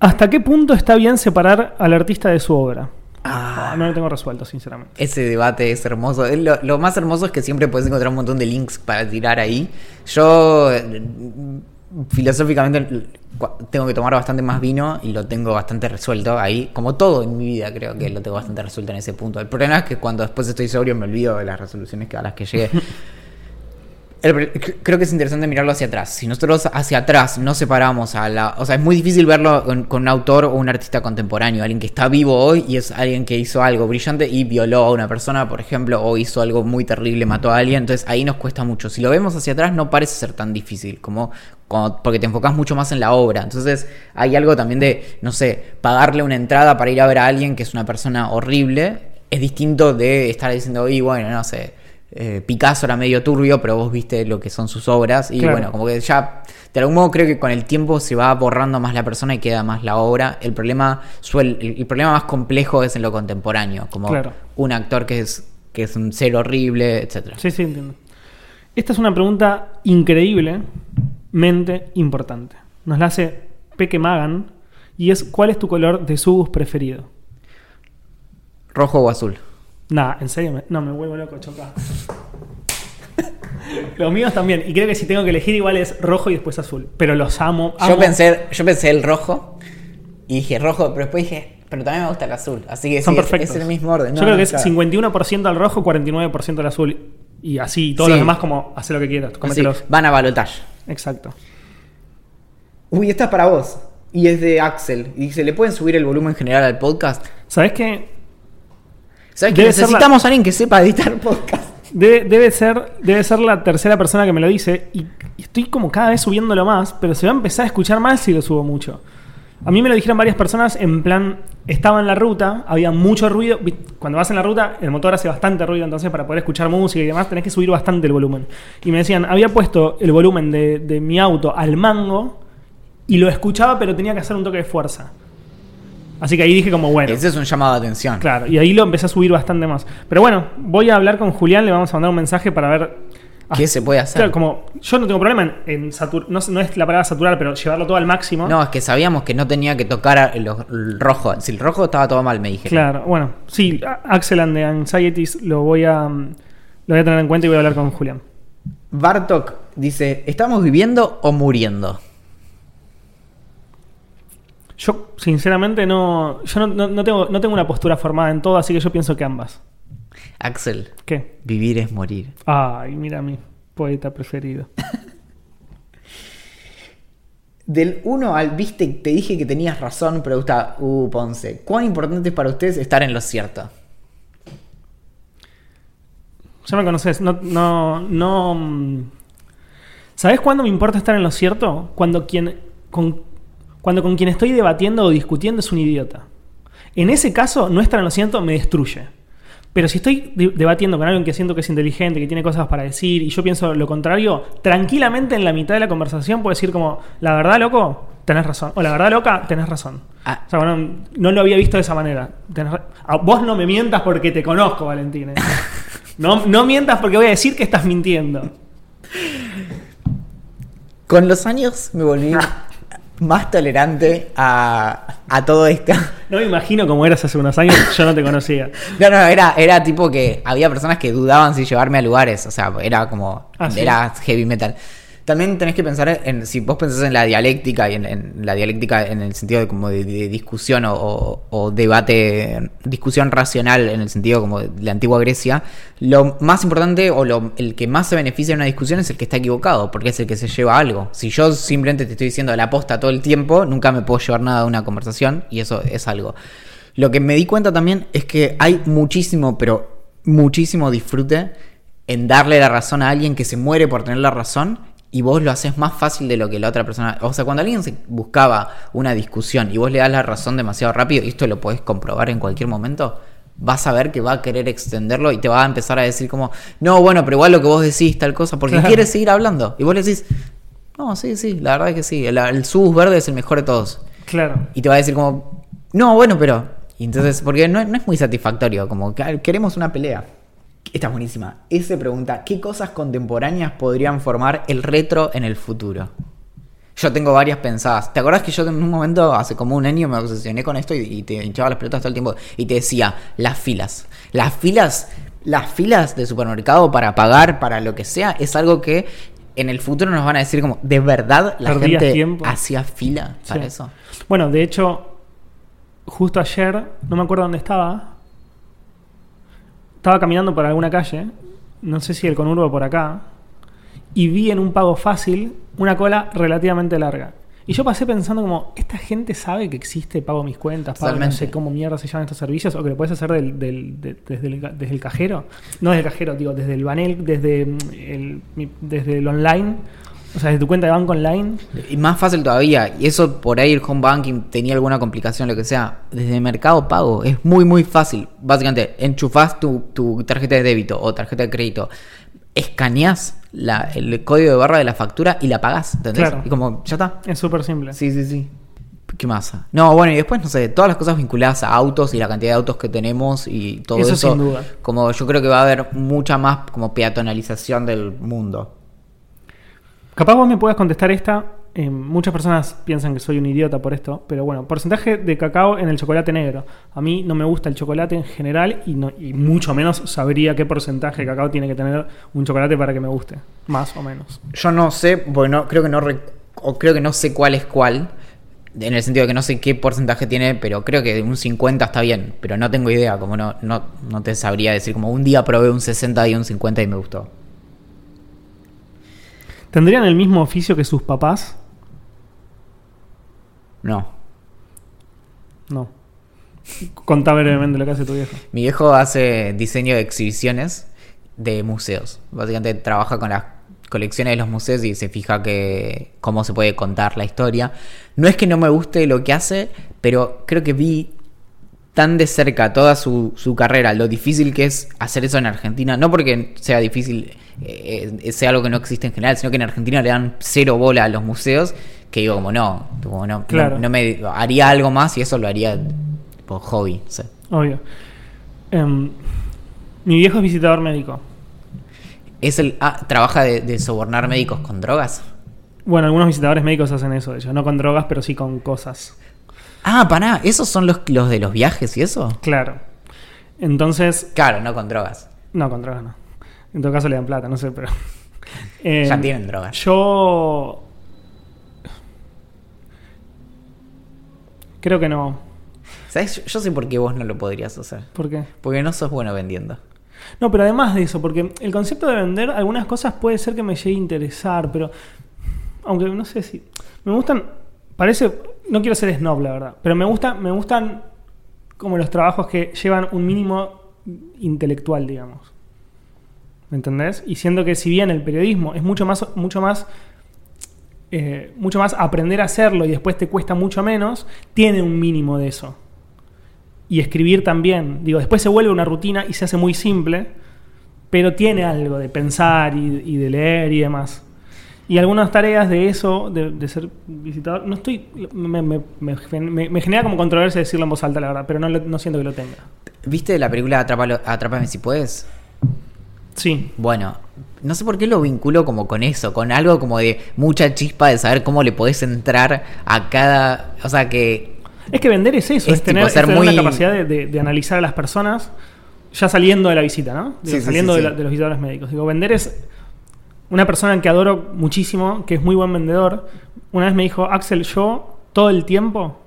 ¿Hasta qué punto está bien separar al artista de su obra? Ah. No lo tengo resuelto, sinceramente. Ese debate es hermoso. Lo, lo más hermoso es que siempre puedes encontrar un montón de links para tirar ahí. Yo, eh, filosóficamente, tengo que tomar bastante más vino y lo tengo bastante resuelto ahí. Como todo en mi vida, creo que lo tengo bastante resuelto en ese punto. El problema es que cuando después estoy sobrio me olvido de las resoluciones que- a las que llegué. *laughs* Creo que es interesante mirarlo hacia atrás. Si nosotros hacia atrás no separamos a la... O sea, es muy difícil verlo con, un autor o un artista contemporáneo, alguien que está vivo hoy y es alguien que hizo algo brillante y violó a una persona, por ejemplo, o hizo algo muy terrible, mató a alguien. Entonces ahí nos cuesta mucho. Si lo vemos hacia atrás no parece ser tan difícil, como, como- porque te enfocas mucho más en la obra. Entonces hay algo también de, no sé, pagarle una entrada para ir a ver a alguien que es una persona horrible. Es distinto de estar diciendo, y bueno, no sé eh, Picasso era medio turbio, pero vos viste lo que son sus obras. Y Claro. bueno, como que ya, de algún modo creo que con el tiempo se va borrando más la persona y queda más la obra. El problema, suel- el, el problema más complejo es en lo contemporáneo, como Claro. un actor que es, que es un ser horrible, etcétera. Sí, sí, entiendo. Esta es una pregunta increíblemente importante. Nos la hace Peque Magan y es ¿cuál es tu color de subus preferido? ¿Rojo o azul? Nah, en serio, me- no, me vuelvo loco, choca. los míos también, y creo que si tengo que elegir igual es rojo y después azul, pero los amo. Yo amo- pensé, yo pensé el rojo y dije rojo, pero después dije, pero también me gusta el azul. Así que son sí, es- perfectos. Es, el mismo orden. Yo No, creo no, que es claro. 51% al rojo, 49% al azul. Y así, todos Sí. los demás como hace lo que quieras, Así, cómetelos. van a balotage. Exacto. Uy, esta es para vos. Y es de Axel. Y dice, ¿le pueden subir el volumen general al podcast? ¿Sabes qué? ¿Sabes que necesitamos a alguien que sepa editar podcast? Debe, debe ser, debe ser la tercera persona que me lo dice y, y estoy como cada vez subiéndolo más, pero se va a empezar a escuchar mal si lo subo mucho. A mí me lo dijeron varias personas en plan, estaba en la ruta, había mucho ruido. Cuando vas en la ruta, el motor hace bastante ruido, entonces para poder escuchar música y demás tenés que subir bastante el volumen. Y me decían, había puesto el volumen de, de mi auto al mango y lo escuchaba, pero tenía que hacer un toque de fuerza. Así que ahí dije como, bueno. Ese es un llamado de atención. Claro, y ahí lo empecé a subir bastante más. Pero bueno, voy a hablar con Julián, le vamos a mandar un mensaje para ver. ¿Qué se puede hacer? Claro, como yo no tengo problema en, en satur- no, no es la palabra saturar, pero llevarlo todo al máximo. No, es que sabíamos que no tenía que tocar el, el rojo. Si el rojo estaba todo mal, me dije. Claro, bueno, sí, Axel and the Anxieties lo voy a lo voy a tener en cuenta y voy a hablar con Julián. Bartok dice, ¿estamos viviendo o muriendo? Yo, sinceramente, no. Yo no, no- no tengo, no tengo una postura formada en todo, así que yo pienso que ambas. Axel, ¿Qué? vivir es morir. Ay, mira mi poeta preferido. *laughs* Del 1 al viste, te dije que tenías razón, pero gusta, uh, Ponce. ¿Cuán importante es para ustedes estar en lo cierto? Ya me conoces, no, no, no. mm. ¿Sabes cuándo me importa estar en lo cierto? Cuando quien, con, cuando con quien estoy debatiendo o discutiendo es un idiota. En ese caso, no estar en lo cierto me destruye. Pero si estoy de- debatiendo con alguien que siento que es inteligente, que tiene cosas para decir, y yo pienso lo contrario, tranquilamente en la mitad de la conversación puedo decir como, la verdad, loco, tenés razón. O la verdad, loca, tenés razón. Ah. O sea, bueno, no lo había visto de esa manera. Tenés Ah, vos no me mientas porque te conozco, Valentín. ¿eh? *laughs* No, no mientas porque voy a decir que estás mintiendo. Con los años me volví *laughs* más tolerante a, a todo esto. No me imagino cómo eras hace unos años, yo no te conocía. *laughs* No, no, era, era tipo que había personas que dudaban si llevarme a lugares. O sea, era como. Ah, ¿sí? Era heavy metal. También tenés que pensar en. Si vos pensás en la dialéctica y en, en la dialéctica en el sentido de como de, discusión o, debate, discusión racional en el sentido como de la antigua Grecia, lo más importante o lo, el que más se beneficia de una discusión es el que está equivocado, porque es el que se lleva algo. Si yo simplemente te estoy diciendo la posta todo el tiempo, nunca me puedo llevar nada de una conversación y eso es algo. Lo que me di cuenta también es que hay muchísimo, pero muchísimo disfrute en darle la razón a alguien que se muere por tener la razón y vos lo haces más fácil de lo que la otra persona. O sea, cuando alguien se buscaba una discusión y vos le das la razón demasiado rápido, y esto lo podés comprobar en cualquier momento, vas a ver que va a querer extenderlo y te va a empezar a decir como, no, bueno, pero igual lo que vos decís, tal cosa, porque Claro. quiere seguir hablando. Y vos le decís, no, sí, sí, la verdad es que sí, el, el subus verde es el mejor de todos. Claro. Y te va a decir como, no, bueno, pero... Y entonces, porque no, no es muy satisfactorio, como que queremos una pelea. Esta es buenísima. Ese pregunta, ¿qué cosas contemporáneas podrían formar el retro en el futuro? Yo tengo varias pensadas. ¿Te acordás que yo en un momento, hace como un año, me obsesioné con esto y, y te hinchaba las pelotas todo el tiempo? Y te decía, las filas. Las filas, las filas de supermercado para pagar, para lo que sea, es algo que en el futuro nos van a decir como, ¿de verdad la gente tiempo. hacía fila para Sí. eso? Bueno, de hecho, justo ayer, no me acuerdo dónde estaba. Estaba caminando por alguna calle, no sé si el conurbo por acá, y vi en un pago fácil una cola relativamente larga. Y yo pasé pensando como, ¿esta gente sabe que existe pago mis cuentas, pago no sé cómo mierda se llaman estos servicios? ¿O que lo puedes hacer del- del- de- desde, el, desde el cajero? No desde el cajero, digo, desde el banel, desde mm, el, desde el online. O sea, de tu cuenta de banco online. Y más fácil todavía, y eso por ahí el home banking tenía alguna complicación, lo que sea. Desde Mercado Pago es muy, muy fácil. Básicamente, enchufás tu, tu tarjeta de débito o tarjeta de crédito, escaneás la, el código de barra de la factura y la pagás. ¿entendés? Claro. Y como, ya está. Es súper simple. Sí, sí, sí. ¿Qué más? No, bueno, y después, no sé, todas las cosas vinculadas a autos y la cantidad de autos que tenemos y todo eso. Eso sin duda. Como yo creo que va a haber mucha más como peatonalización del mundo. Capaz vos me puedas contestar esta. eh, muchas personas piensan que soy un idiota por esto, pero bueno, porcentaje de cacao en el chocolate negro. A mí no me gusta el chocolate en general y, no, y mucho menos sabría qué porcentaje de cacao tiene que tener un chocolate para que me guste, más o menos. Yo no sé, bueno, creo que no o creo que no sé cuál es cuál. En el sentido de que no sé qué porcentaje tiene, pero creo que un 50 está bien. Pero no tengo idea, como no, no, no te sabría decir. Como un día probé un 60 y un 50 y me gustó. ¿Tendrían el mismo oficio que sus papás? No. No. Contá brevemente lo que hace tu viejo. Mi viejo hace diseño de exhibiciones de museos. Básicamente trabaja con las colecciones de los museos y se fija que cómo se puede contar la historia. No es que no me guste lo que hace, pero creo que vi tan de cerca toda su, su carrera, lo difícil que es hacer eso en Argentina, no porque sea difícil, eh, eh, sea algo que no existe en general, sino que en Argentina le dan cero bola a los museos, que digo como no, como no, Claro. no, no me haría algo más y eso lo haría por hobby. Obvio. Em, mi viejo es visitador médico. Es el ah, trabaja de, de sobornar médicos con drogas. Bueno, algunos visitadores médicos hacen eso, de hecho, no con drogas, pero sí con cosas. Ah, pará, ¿esos son los, los de los viajes y eso? Claro. Entonces, Claro, no con drogas. no, con drogas no. En todo caso le dan plata, no sé, pero. *laughs* Eh, Ya tienen drogas. Yo. Creo que no. ¿Sabes? Yo, yo sé por qué vos no lo podrías hacer. ¿Por qué? Porque no sos bueno vendiendo. No, pero además de eso, porque el concepto de vender algunas cosas puede ser que me llegue a interesar, pero. Aunque no sé si. Me gustan. Parece. No quiero ser snob, la verdad. Pero me gusta, me gustan como los trabajos que llevan un mínimo intelectual, digamos. ¿Me entendés? Y siento que si bien el periodismo es mucho más, mucho más, eh, mucho más aprender a hacerlo y después te cuesta mucho menos, tiene un mínimo de eso. Y escribir también. Digo, después se vuelve una rutina y se hace muy simple, pero tiene algo de pensar y, y de leer y demás. Y algunas tareas de eso, de, de ser visitador, no estoy. Me, me- me- genera como controversia decirlo en voz alta, la verdad, pero no, no siento que lo tenga. ¿Viste la película Atrápalo- Atrápame si puedes? Sí, Bueno, no sé por qué lo vinculo como con eso, con algo como de mucha chispa de saber cómo le podés entrar a cada. O sea, que. Es que vender es eso, Es es, tener, ser es tener muy- capacidad de, de- de analizar a las personas ya saliendo de la visita, ¿no? Digo, Sí, sí, saliendo sí, de, la- de los visitadores médicos. Digo, vender es una persona que adoro muchísimo, que es muy buen vendedor. Una vez me dijo, Axel, yo todo el tiempo,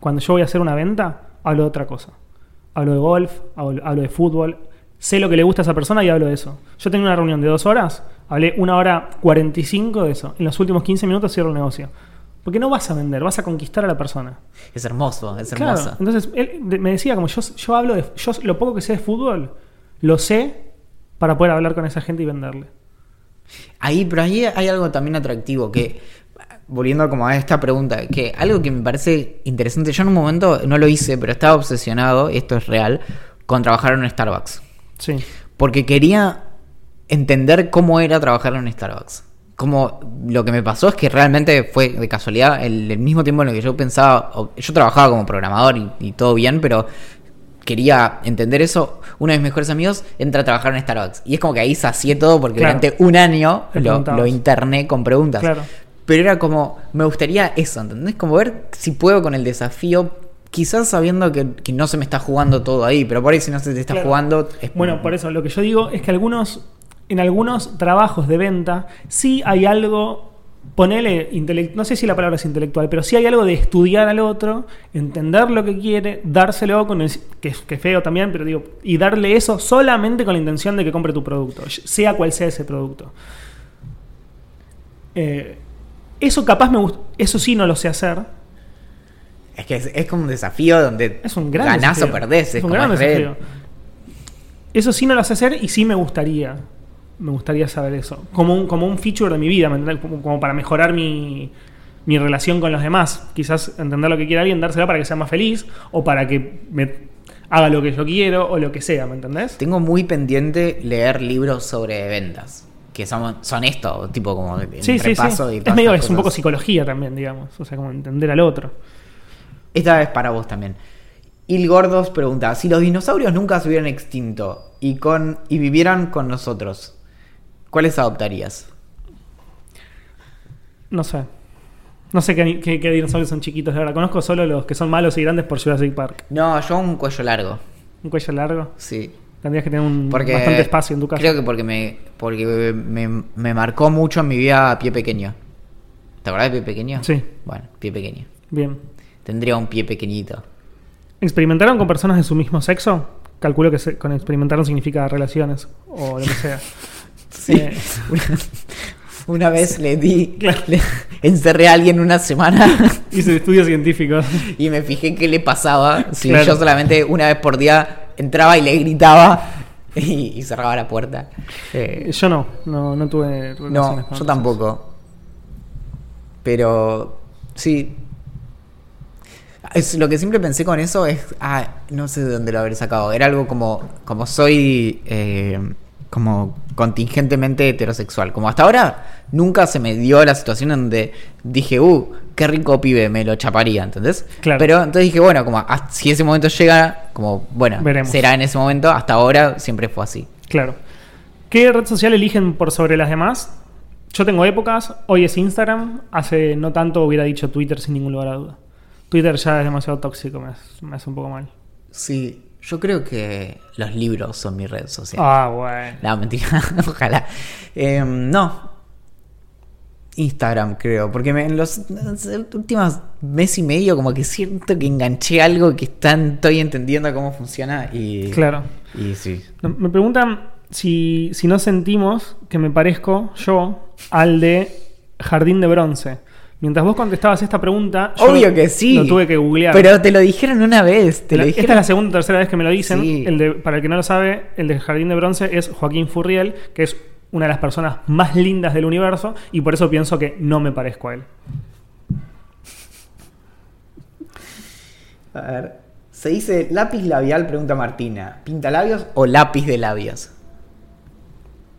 cuando yo voy a hacer una venta, hablo de otra cosa. Hablo de golf, hablo, hablo de fútbol, sé lo que le gusta a esa persona y hablo de eso. Yo tengo una reunión de dos horas, hablé una hora 45 de eso. En los últimos 15 minutos cierro el negocio. Porque no vas a vender, vas a conquistar a la persona. Es hermoso, es Claro, hermoso. entonces él me decía como yo, yo hablo de yo lo poco que sé de fútbol, lo sé para poder hablar con esa gente y venderle. Ahí, pero ahí hay algo también atractivo que, volviendo como a esta pregunta, que algo que me parece interesante, yo en un momento no lo hice, pero estaba obsesionado, esto es real, con trabajar en un Starbucks. Sí. Porque quería entender cómo era trabajar en un Starbucks. Como lo que me pasó es que realmente fue de casualidad el, el mismo tiempo en el que yo pensaba, yo trabajaba como programador y, y todo bien, pero quería entender eso. Uno de mis mejores amigos entra a trabajar en Starbucks. Y es como que ahí sacié todo porque Claro. durante un año lo, interné con preguntas. Claro. Pero era como, me gustaría eso, ¿entendés? Como ver si puedo con el desafío, quizás sabiendo que, que no se me está jugando todo ahí, pero por ahí si no se te está Claro. jugando... es- Bueno, por eso lo que yo digo es que algunos en algunos trabajos de venta sí hay algo ponele no sé si la palabra es intelectual, pero sí hay algo de estudiar al otro, entender lo que quiere, dárselo con el, que, que es feo también, pero digo, y darle eso solamente con la intención de que compre tu producto, sea cual sea ese producto. Eh, eso capaz me gusta, eso sí no lo sé hacer. Es que es, es como un desafío donde Es un gran ganás desafío. o perdés. Es, Es un gran desafío. Eso sí no lo sé hacer y sí me gustaría. Me gustaría saber eso. Como un, como un feature de mi vida, como, como para mejorar mi, mi relación con los demás. Quizás entender lo que quiere alguien, dársela para que sea más feliz o para que me haga lo que yo quiero o lo que sea, ¿me entendés? Tengo muy pendiente leer libros sobre ventas. Que son, son esto, tipo como el Sí, sí, sí. y Es medio, es un poco psicología también, digamos. O sea, como entender al otro. Esta vez para vos también. Il Gordos pregunta, si los dinosaurios nunca se hubieran extinto y, con, y vivieran con nosotros, ¿cuáles adoptarías? No sé. No sé qué, qué- qué dinosaurios son chiquitos, de verdad. Conozco solo los que son malos y grandes por Jurassic Park. No, yo un cuello largo, Un cuello largo. sí. Tendrías que tener un, Porque bastante espacio en tu casa. Creo que porque me, porque me, me marcó mucho en mi vida pie pequeño. ¿Te acordás de pie pequeño? Sí. Bueno, pie pequeño. Bien. Tendría un pie pequeñito. ¿Experimentaron con personas de su mismo sexo? Calculo que se- con experimentaron significa relaciones o lo que sea. *laughs* Sí. Eh, Una, una vez le di, Claro. le encerré a alguien una semana hice estudios científicos. y me fijé qué le pasaba si Claro. yo solamente una vez por día entraba y le gritaba y, y cerraba la puerta. Eh, Yo no, no, no tuve no, yo tampoco. Pero sí. Es, lo que siempre pensé con eso es, ah, no sé de dónde lo haber sacado. Era algo como, como soy, eh, como contingentemente heterosexual. Como hasta ahora nunca se me dio la situación donde dije, uh, qué rico pibe, me lo chaparía, ¿entendés? Claro. Pero entonces dije, bueno, como si ese momento llega, como, bueno, Veremos. será en ese momento. Hasta ahora siempre fue así. Claro. ¿Qué red social eligen por sobre las demás? Yo tengo épocas, hoy es Instagram, hace no tanto hubiera dicho Twitter sin ningún lugar a duda. Twitter ya es demasiado tóxico, me, hace- me hace un poco mal. Sí, yo creo que los libros son mi red social. Ah, bueno. No, mentira, *laughs* ojalá. Eh, no. Instagram, creo. Porque me- en los, últimos mes y medio, como que siento que enganché algo que están, estoy entendiendo cómo funciona. Y, Claro. Y sí. Me preguntan si, si no sentimos que me parezco yo al de Jardín de Bronce. Mientras vos contestabas esta pregunta, yo Obvio que sí. Lo tuve que googlear. Pero te lo dijeron una vez. Te La- lo esta es la segunda o tercera vez que me lo dicen. Sí. El de, para el que no lo sabe, el de Jardín de Bronce es Joaquín Furriel, que es una de las personas más lindas del universo, y por eso pienso que no me parezco a él. A ver. Se dice lápiz labial, pregunta Martina. ¿Pinta labios o lápiz de labios?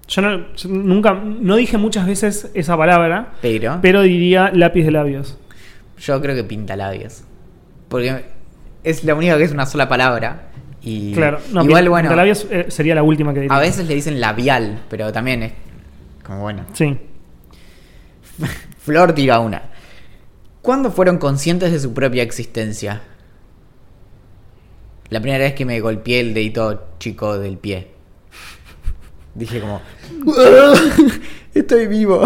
Yo, no- yo nunca, no dije muchas veces esa palabra, Pero, pero diría lápiz de labios. yo creo que pinta labios. Porque es la única que es una sola palabra. Y Claro, no, igual, pin- bueno. pintalabios, eh, sería la última que diría. A veces le dicen labial, pero también es como bueno. Sí. *laughs* Flor tira una. ¿Cuándo fueron conscientes de su propia existencia? La primera vez que me golpeé el dedito chico del pie. Dije como... *laughs* Estoy vivo.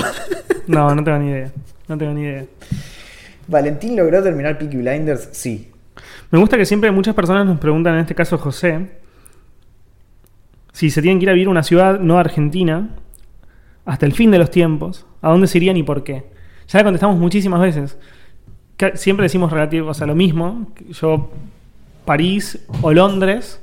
No, no tengo ni idea. No tengo ni idea. ¿Valentín logró terminar Peaky Blinders? Sí. Me gusta que siempre muchas personas nos preguntan, en este caso José, si se tienen que ir a vivir a una ciudad no argentina hasta el fin de los tiempos, ¿a dónde se irían y por qué? Ya la contestamos muchísimas veces. Siempre decimos relativo, o sea, lo mismo. Yo, París o Londres.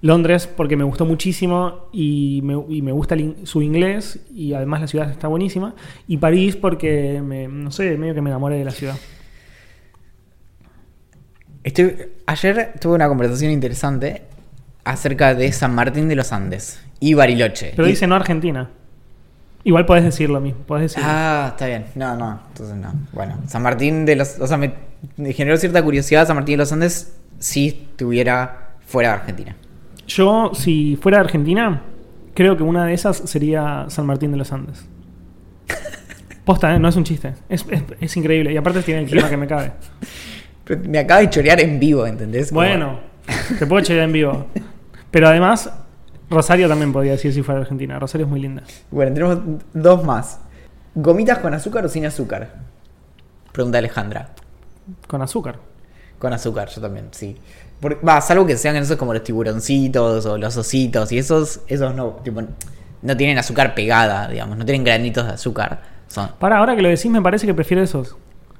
Londres porque me gustó muchísimo y me, y me gusta in- su inglés y además la ciudad está buenísima. Y París porque, me, no sé, medio que me enamoré de la ciudad. Estoy- ayer tuve una conversación interesante acerca de San Martín de los Andes y Bariloche. Pero Y- dice no Argentina. Igual podés decir lo mismo, podés decir. Ah, está bien. No, no, entonces no. Bueno, San Martín de los... O sea, me generó cierta curiosidad San Martín de los Andes si estuviera fuera de Argentina. Yo, si fuera de Argentina, creo que una de esas sería San Martín de los Andes. *laughs* Posta, ¿eh? no es un chiste. Es, es- es increíble. Y aparte tiene el clima que me cabe. *laughs* Pero me acaba de chorear en vivo, ¿entendés? Como- Bueno, te puedo echar en vivo. Pero además, Rosario también podría decir si fuera de Argentina. Rosario es muy linda. Bueno, tenemos dos más. ¿Gomitas con azúcar o sin azúcar? Pregunta Alejandra. Con azúcar. Con azúcar, yo también, sí. Porque, va, salvo que sean esos como los tiburoncitos o los ositos y esos, esos no, tipo, no tienen azúcar pegada, digamos, no tienen granitos de azúcar. Son, Para, ahora que lo decís, me parece que prefiero esos.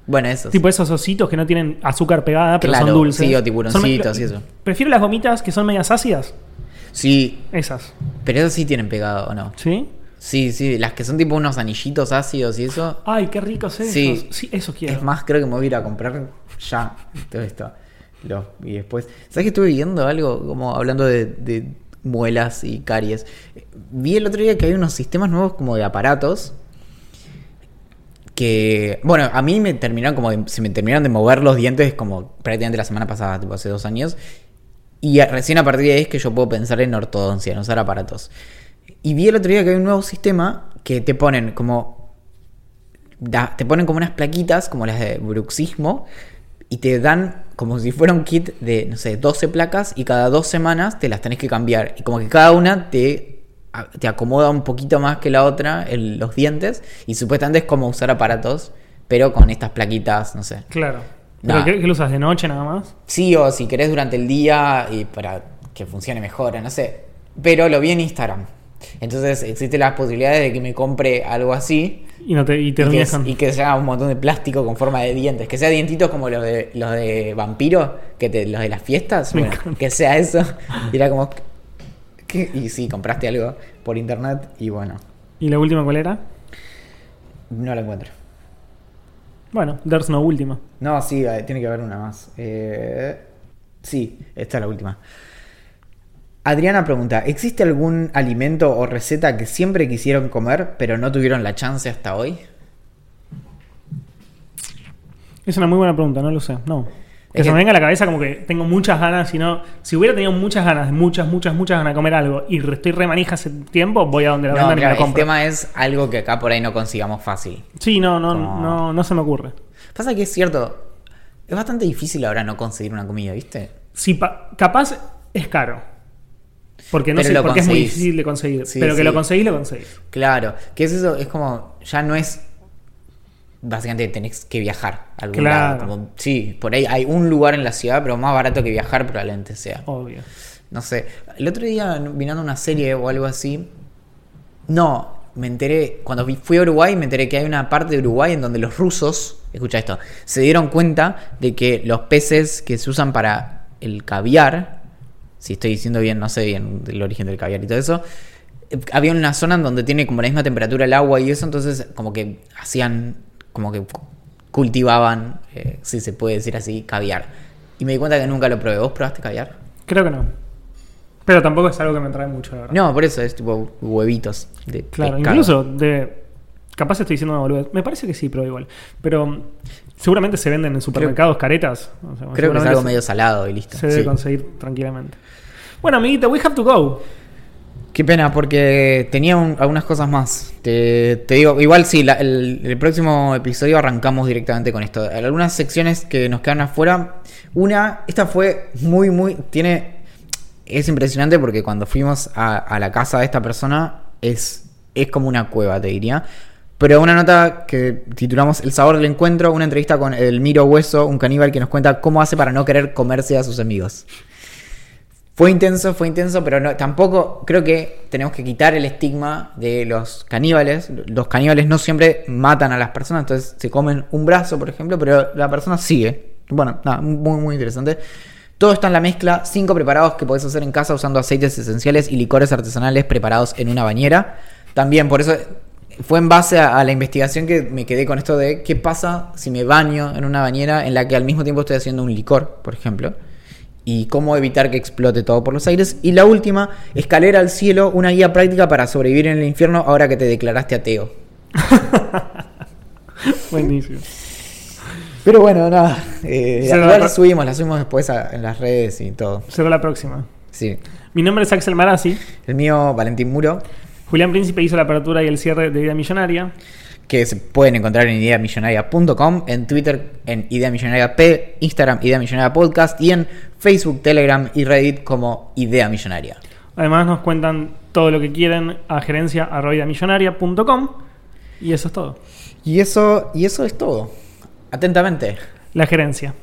bueno, esos. Tipo esos ositos que no tienen azúcar pegada, pero Claro, son dulces. sí, o tiburoncitos y eso. Prefiero las gomitas que son medias ácidas. Sí, Esas. pero esos sí tienen pegado, ¿o no? ¿Sí? Sí, sí, las que son tipo unos anillitos ácidos y eso. Ay, qué ricos esos. Sí. Sí, eso quiero. Es más, creo que me voy a ir a comprar ya todo esto. Lo- y después, ¿sabes que estuve viendo algo como hablando de, de muelas y caries? Vi el otro día que hay unos sistemas nuevos como de aparatos que, bueno, a mí me terminaron como de- se me terminaron de mover los dientes como prácticamente la semana pasada, tipo hace dos años. Y a- recién a partir de ahí es que yo puedo pensar en ortodoncia, en usar aparatos. Y vi el otro día que hay un nuevo sistema que te ponen como da- te ponen como unas plaquitas, como las de bruxismo, y te dan como si fuera un kit de, no sé, 12 placas, y cada dos semanas te las tenés que cambiar. Y como que cada una te, te acomoda un poquito más que la otra el- los dientes, y supuestamente es como usar aparatos, pero con estas plaquitas, no sé. Claro. ¿Pero qué, qué lo usas de noche nada más? Sí, o si querés durante el día y para que funcione mejor, no sé. Pero lo vi en Instagram. Entonces existen las posibilidades de que me compre algo así Y, no te, y y que, y que sea un montón de plástico con forma de dientes. Que sea dientitos como los de los de vampiro, que te, los de las fiestas. Bueno, que sea eso. Y era como. ¿qué? Y sí, compraste algo por internet y bueno, ¿Y la última cuál era? no lo encuentro. Bueno, there's no última. No, sí, eh, tiene que haber una más. Eh, sí, esta es la última. Adriana pregunta, ¿existe algún alimento o receta que siempre quisieron comer pero no tuvieron la chance hasta hoy? Es una muy buena pregunta, no lo sé. No. Que Es se que- me venga a la cabeza como que tengo muchas ganas, si no, si hubiera tenido muchas ganas, muchas, muchas, muchas ganas de comer algo y estoy remanija hace tiempo, voy a donde la No, vendan y la el compro. tema es algo que acá por ahí no consigamos fácil. Sí, no, no, Como- no, no se me ocurre. Pasa que es cierto, es bastante difícil ahora no conseguir una comida, ¿viste? Pa- capaz es caro. Porque no Pero sé, porque es muy difícil de conseguir. Sí, pero que sí. lo conseguís, lo conseguís. Claro, que es eso, es como, ya no es, básicamente tenés que viajar a algún Claro. lado. como- sí, por ahí hay un lugar en la ciudad, pero más barato que viajar probablemente sea. Obvio. No sé, el otro día mirando una serie o algo así, no, me enteré, cuando fui a Uruguay me enteré que hay una parte de Uruguay en donde los rusos, escucha esto, se dieron cuenta de que los peces que se usan para el caviar, si estoy diciendo bien, no sé bien el origen del caviar y todo eso, eh, había una zona en donde tiene como la misma temperatura el agua y eso, entonces como que hacían, como que cultivaban, eh, si se puede decir así, caviar. Y me di cuenta que nunca lo probé. ¿Vos probaste caviar? Creo que no. Pero tampoco es algo que me trae mucho, la verdad. No, por eso es tipo huevitos de Claro, pescado. incluso de. Capaz estoy diciendo una boludez. Me parece que sí, pero igual. Pero seguramente se venden en supermercados caretas. O sea, Creo que es algo medio salado y listo. Se debe Sí. conseguir tranquilamente. Bueno, amiguita, we have to go. Qué pena, porque tenía un- algunas cosas más. Te, te digo, igual sí, la- el, el próximo episodio arrancamos directamente con esto. Algunas secciones que nos quedan afuera. Una, esta fue muy, muy. Tiene. Es impresionante porque cuando fuimos a, a la casa de esta persona es, es como una cueva, te diría. Pero una nota que titulamos El sabor del encuentro, una entrevista con el Miro Hueso, un caníbal que nos cuenta cómo hace para no querer comerse a sus amigos. Fue intenso, fue intenso, pero tampoco creo que tenemos que quitar el estigma de los caníbales. Los caníbales no siempre matan a las personas, entonces se comen un brazo, por ejemplo, pero la persona sigue. Bueno, nada, muy, muy interesante. Todo está en la mezcla, cinco preparados que podés hacer en casa usando aceites esenciales y licores artesanales preparados en una bañera. También, por eso fue en base a, a la investigación que me quedé con esto de qué pasa si me baño en una bañera en la que al mismo tiempo estoy haciendo un licor, por ejemplo y cómo evitar que explote todo por los aires. Y la última, Escalera al cielo, una guía práctica para sobrevivir en el infierno ahora que te declaraste ateo. *laughs* Buenísimo. Pero bueno, nada. eh, la subimos, la subimos después a- en las redes y todo. Será la próxima. Sí. Mi nombre es Axel Marazzi. El mío, Valentín Muro, Julián Príncipe hizo la apertura y el cierre de Vida Millonaria. que se pueden encontrar en ideamillonaria.com, en Twitter en Idea Millonaria P, Instagram Idea Millonaria Podcast y en Facebook, Telegram y Reddit como Idea Millonaria. Además nos cuentan todo lo que quieren a gerencia.millonaria.com y eso es todo. Y eso, y eso es todo. Atentamente. La gerencia.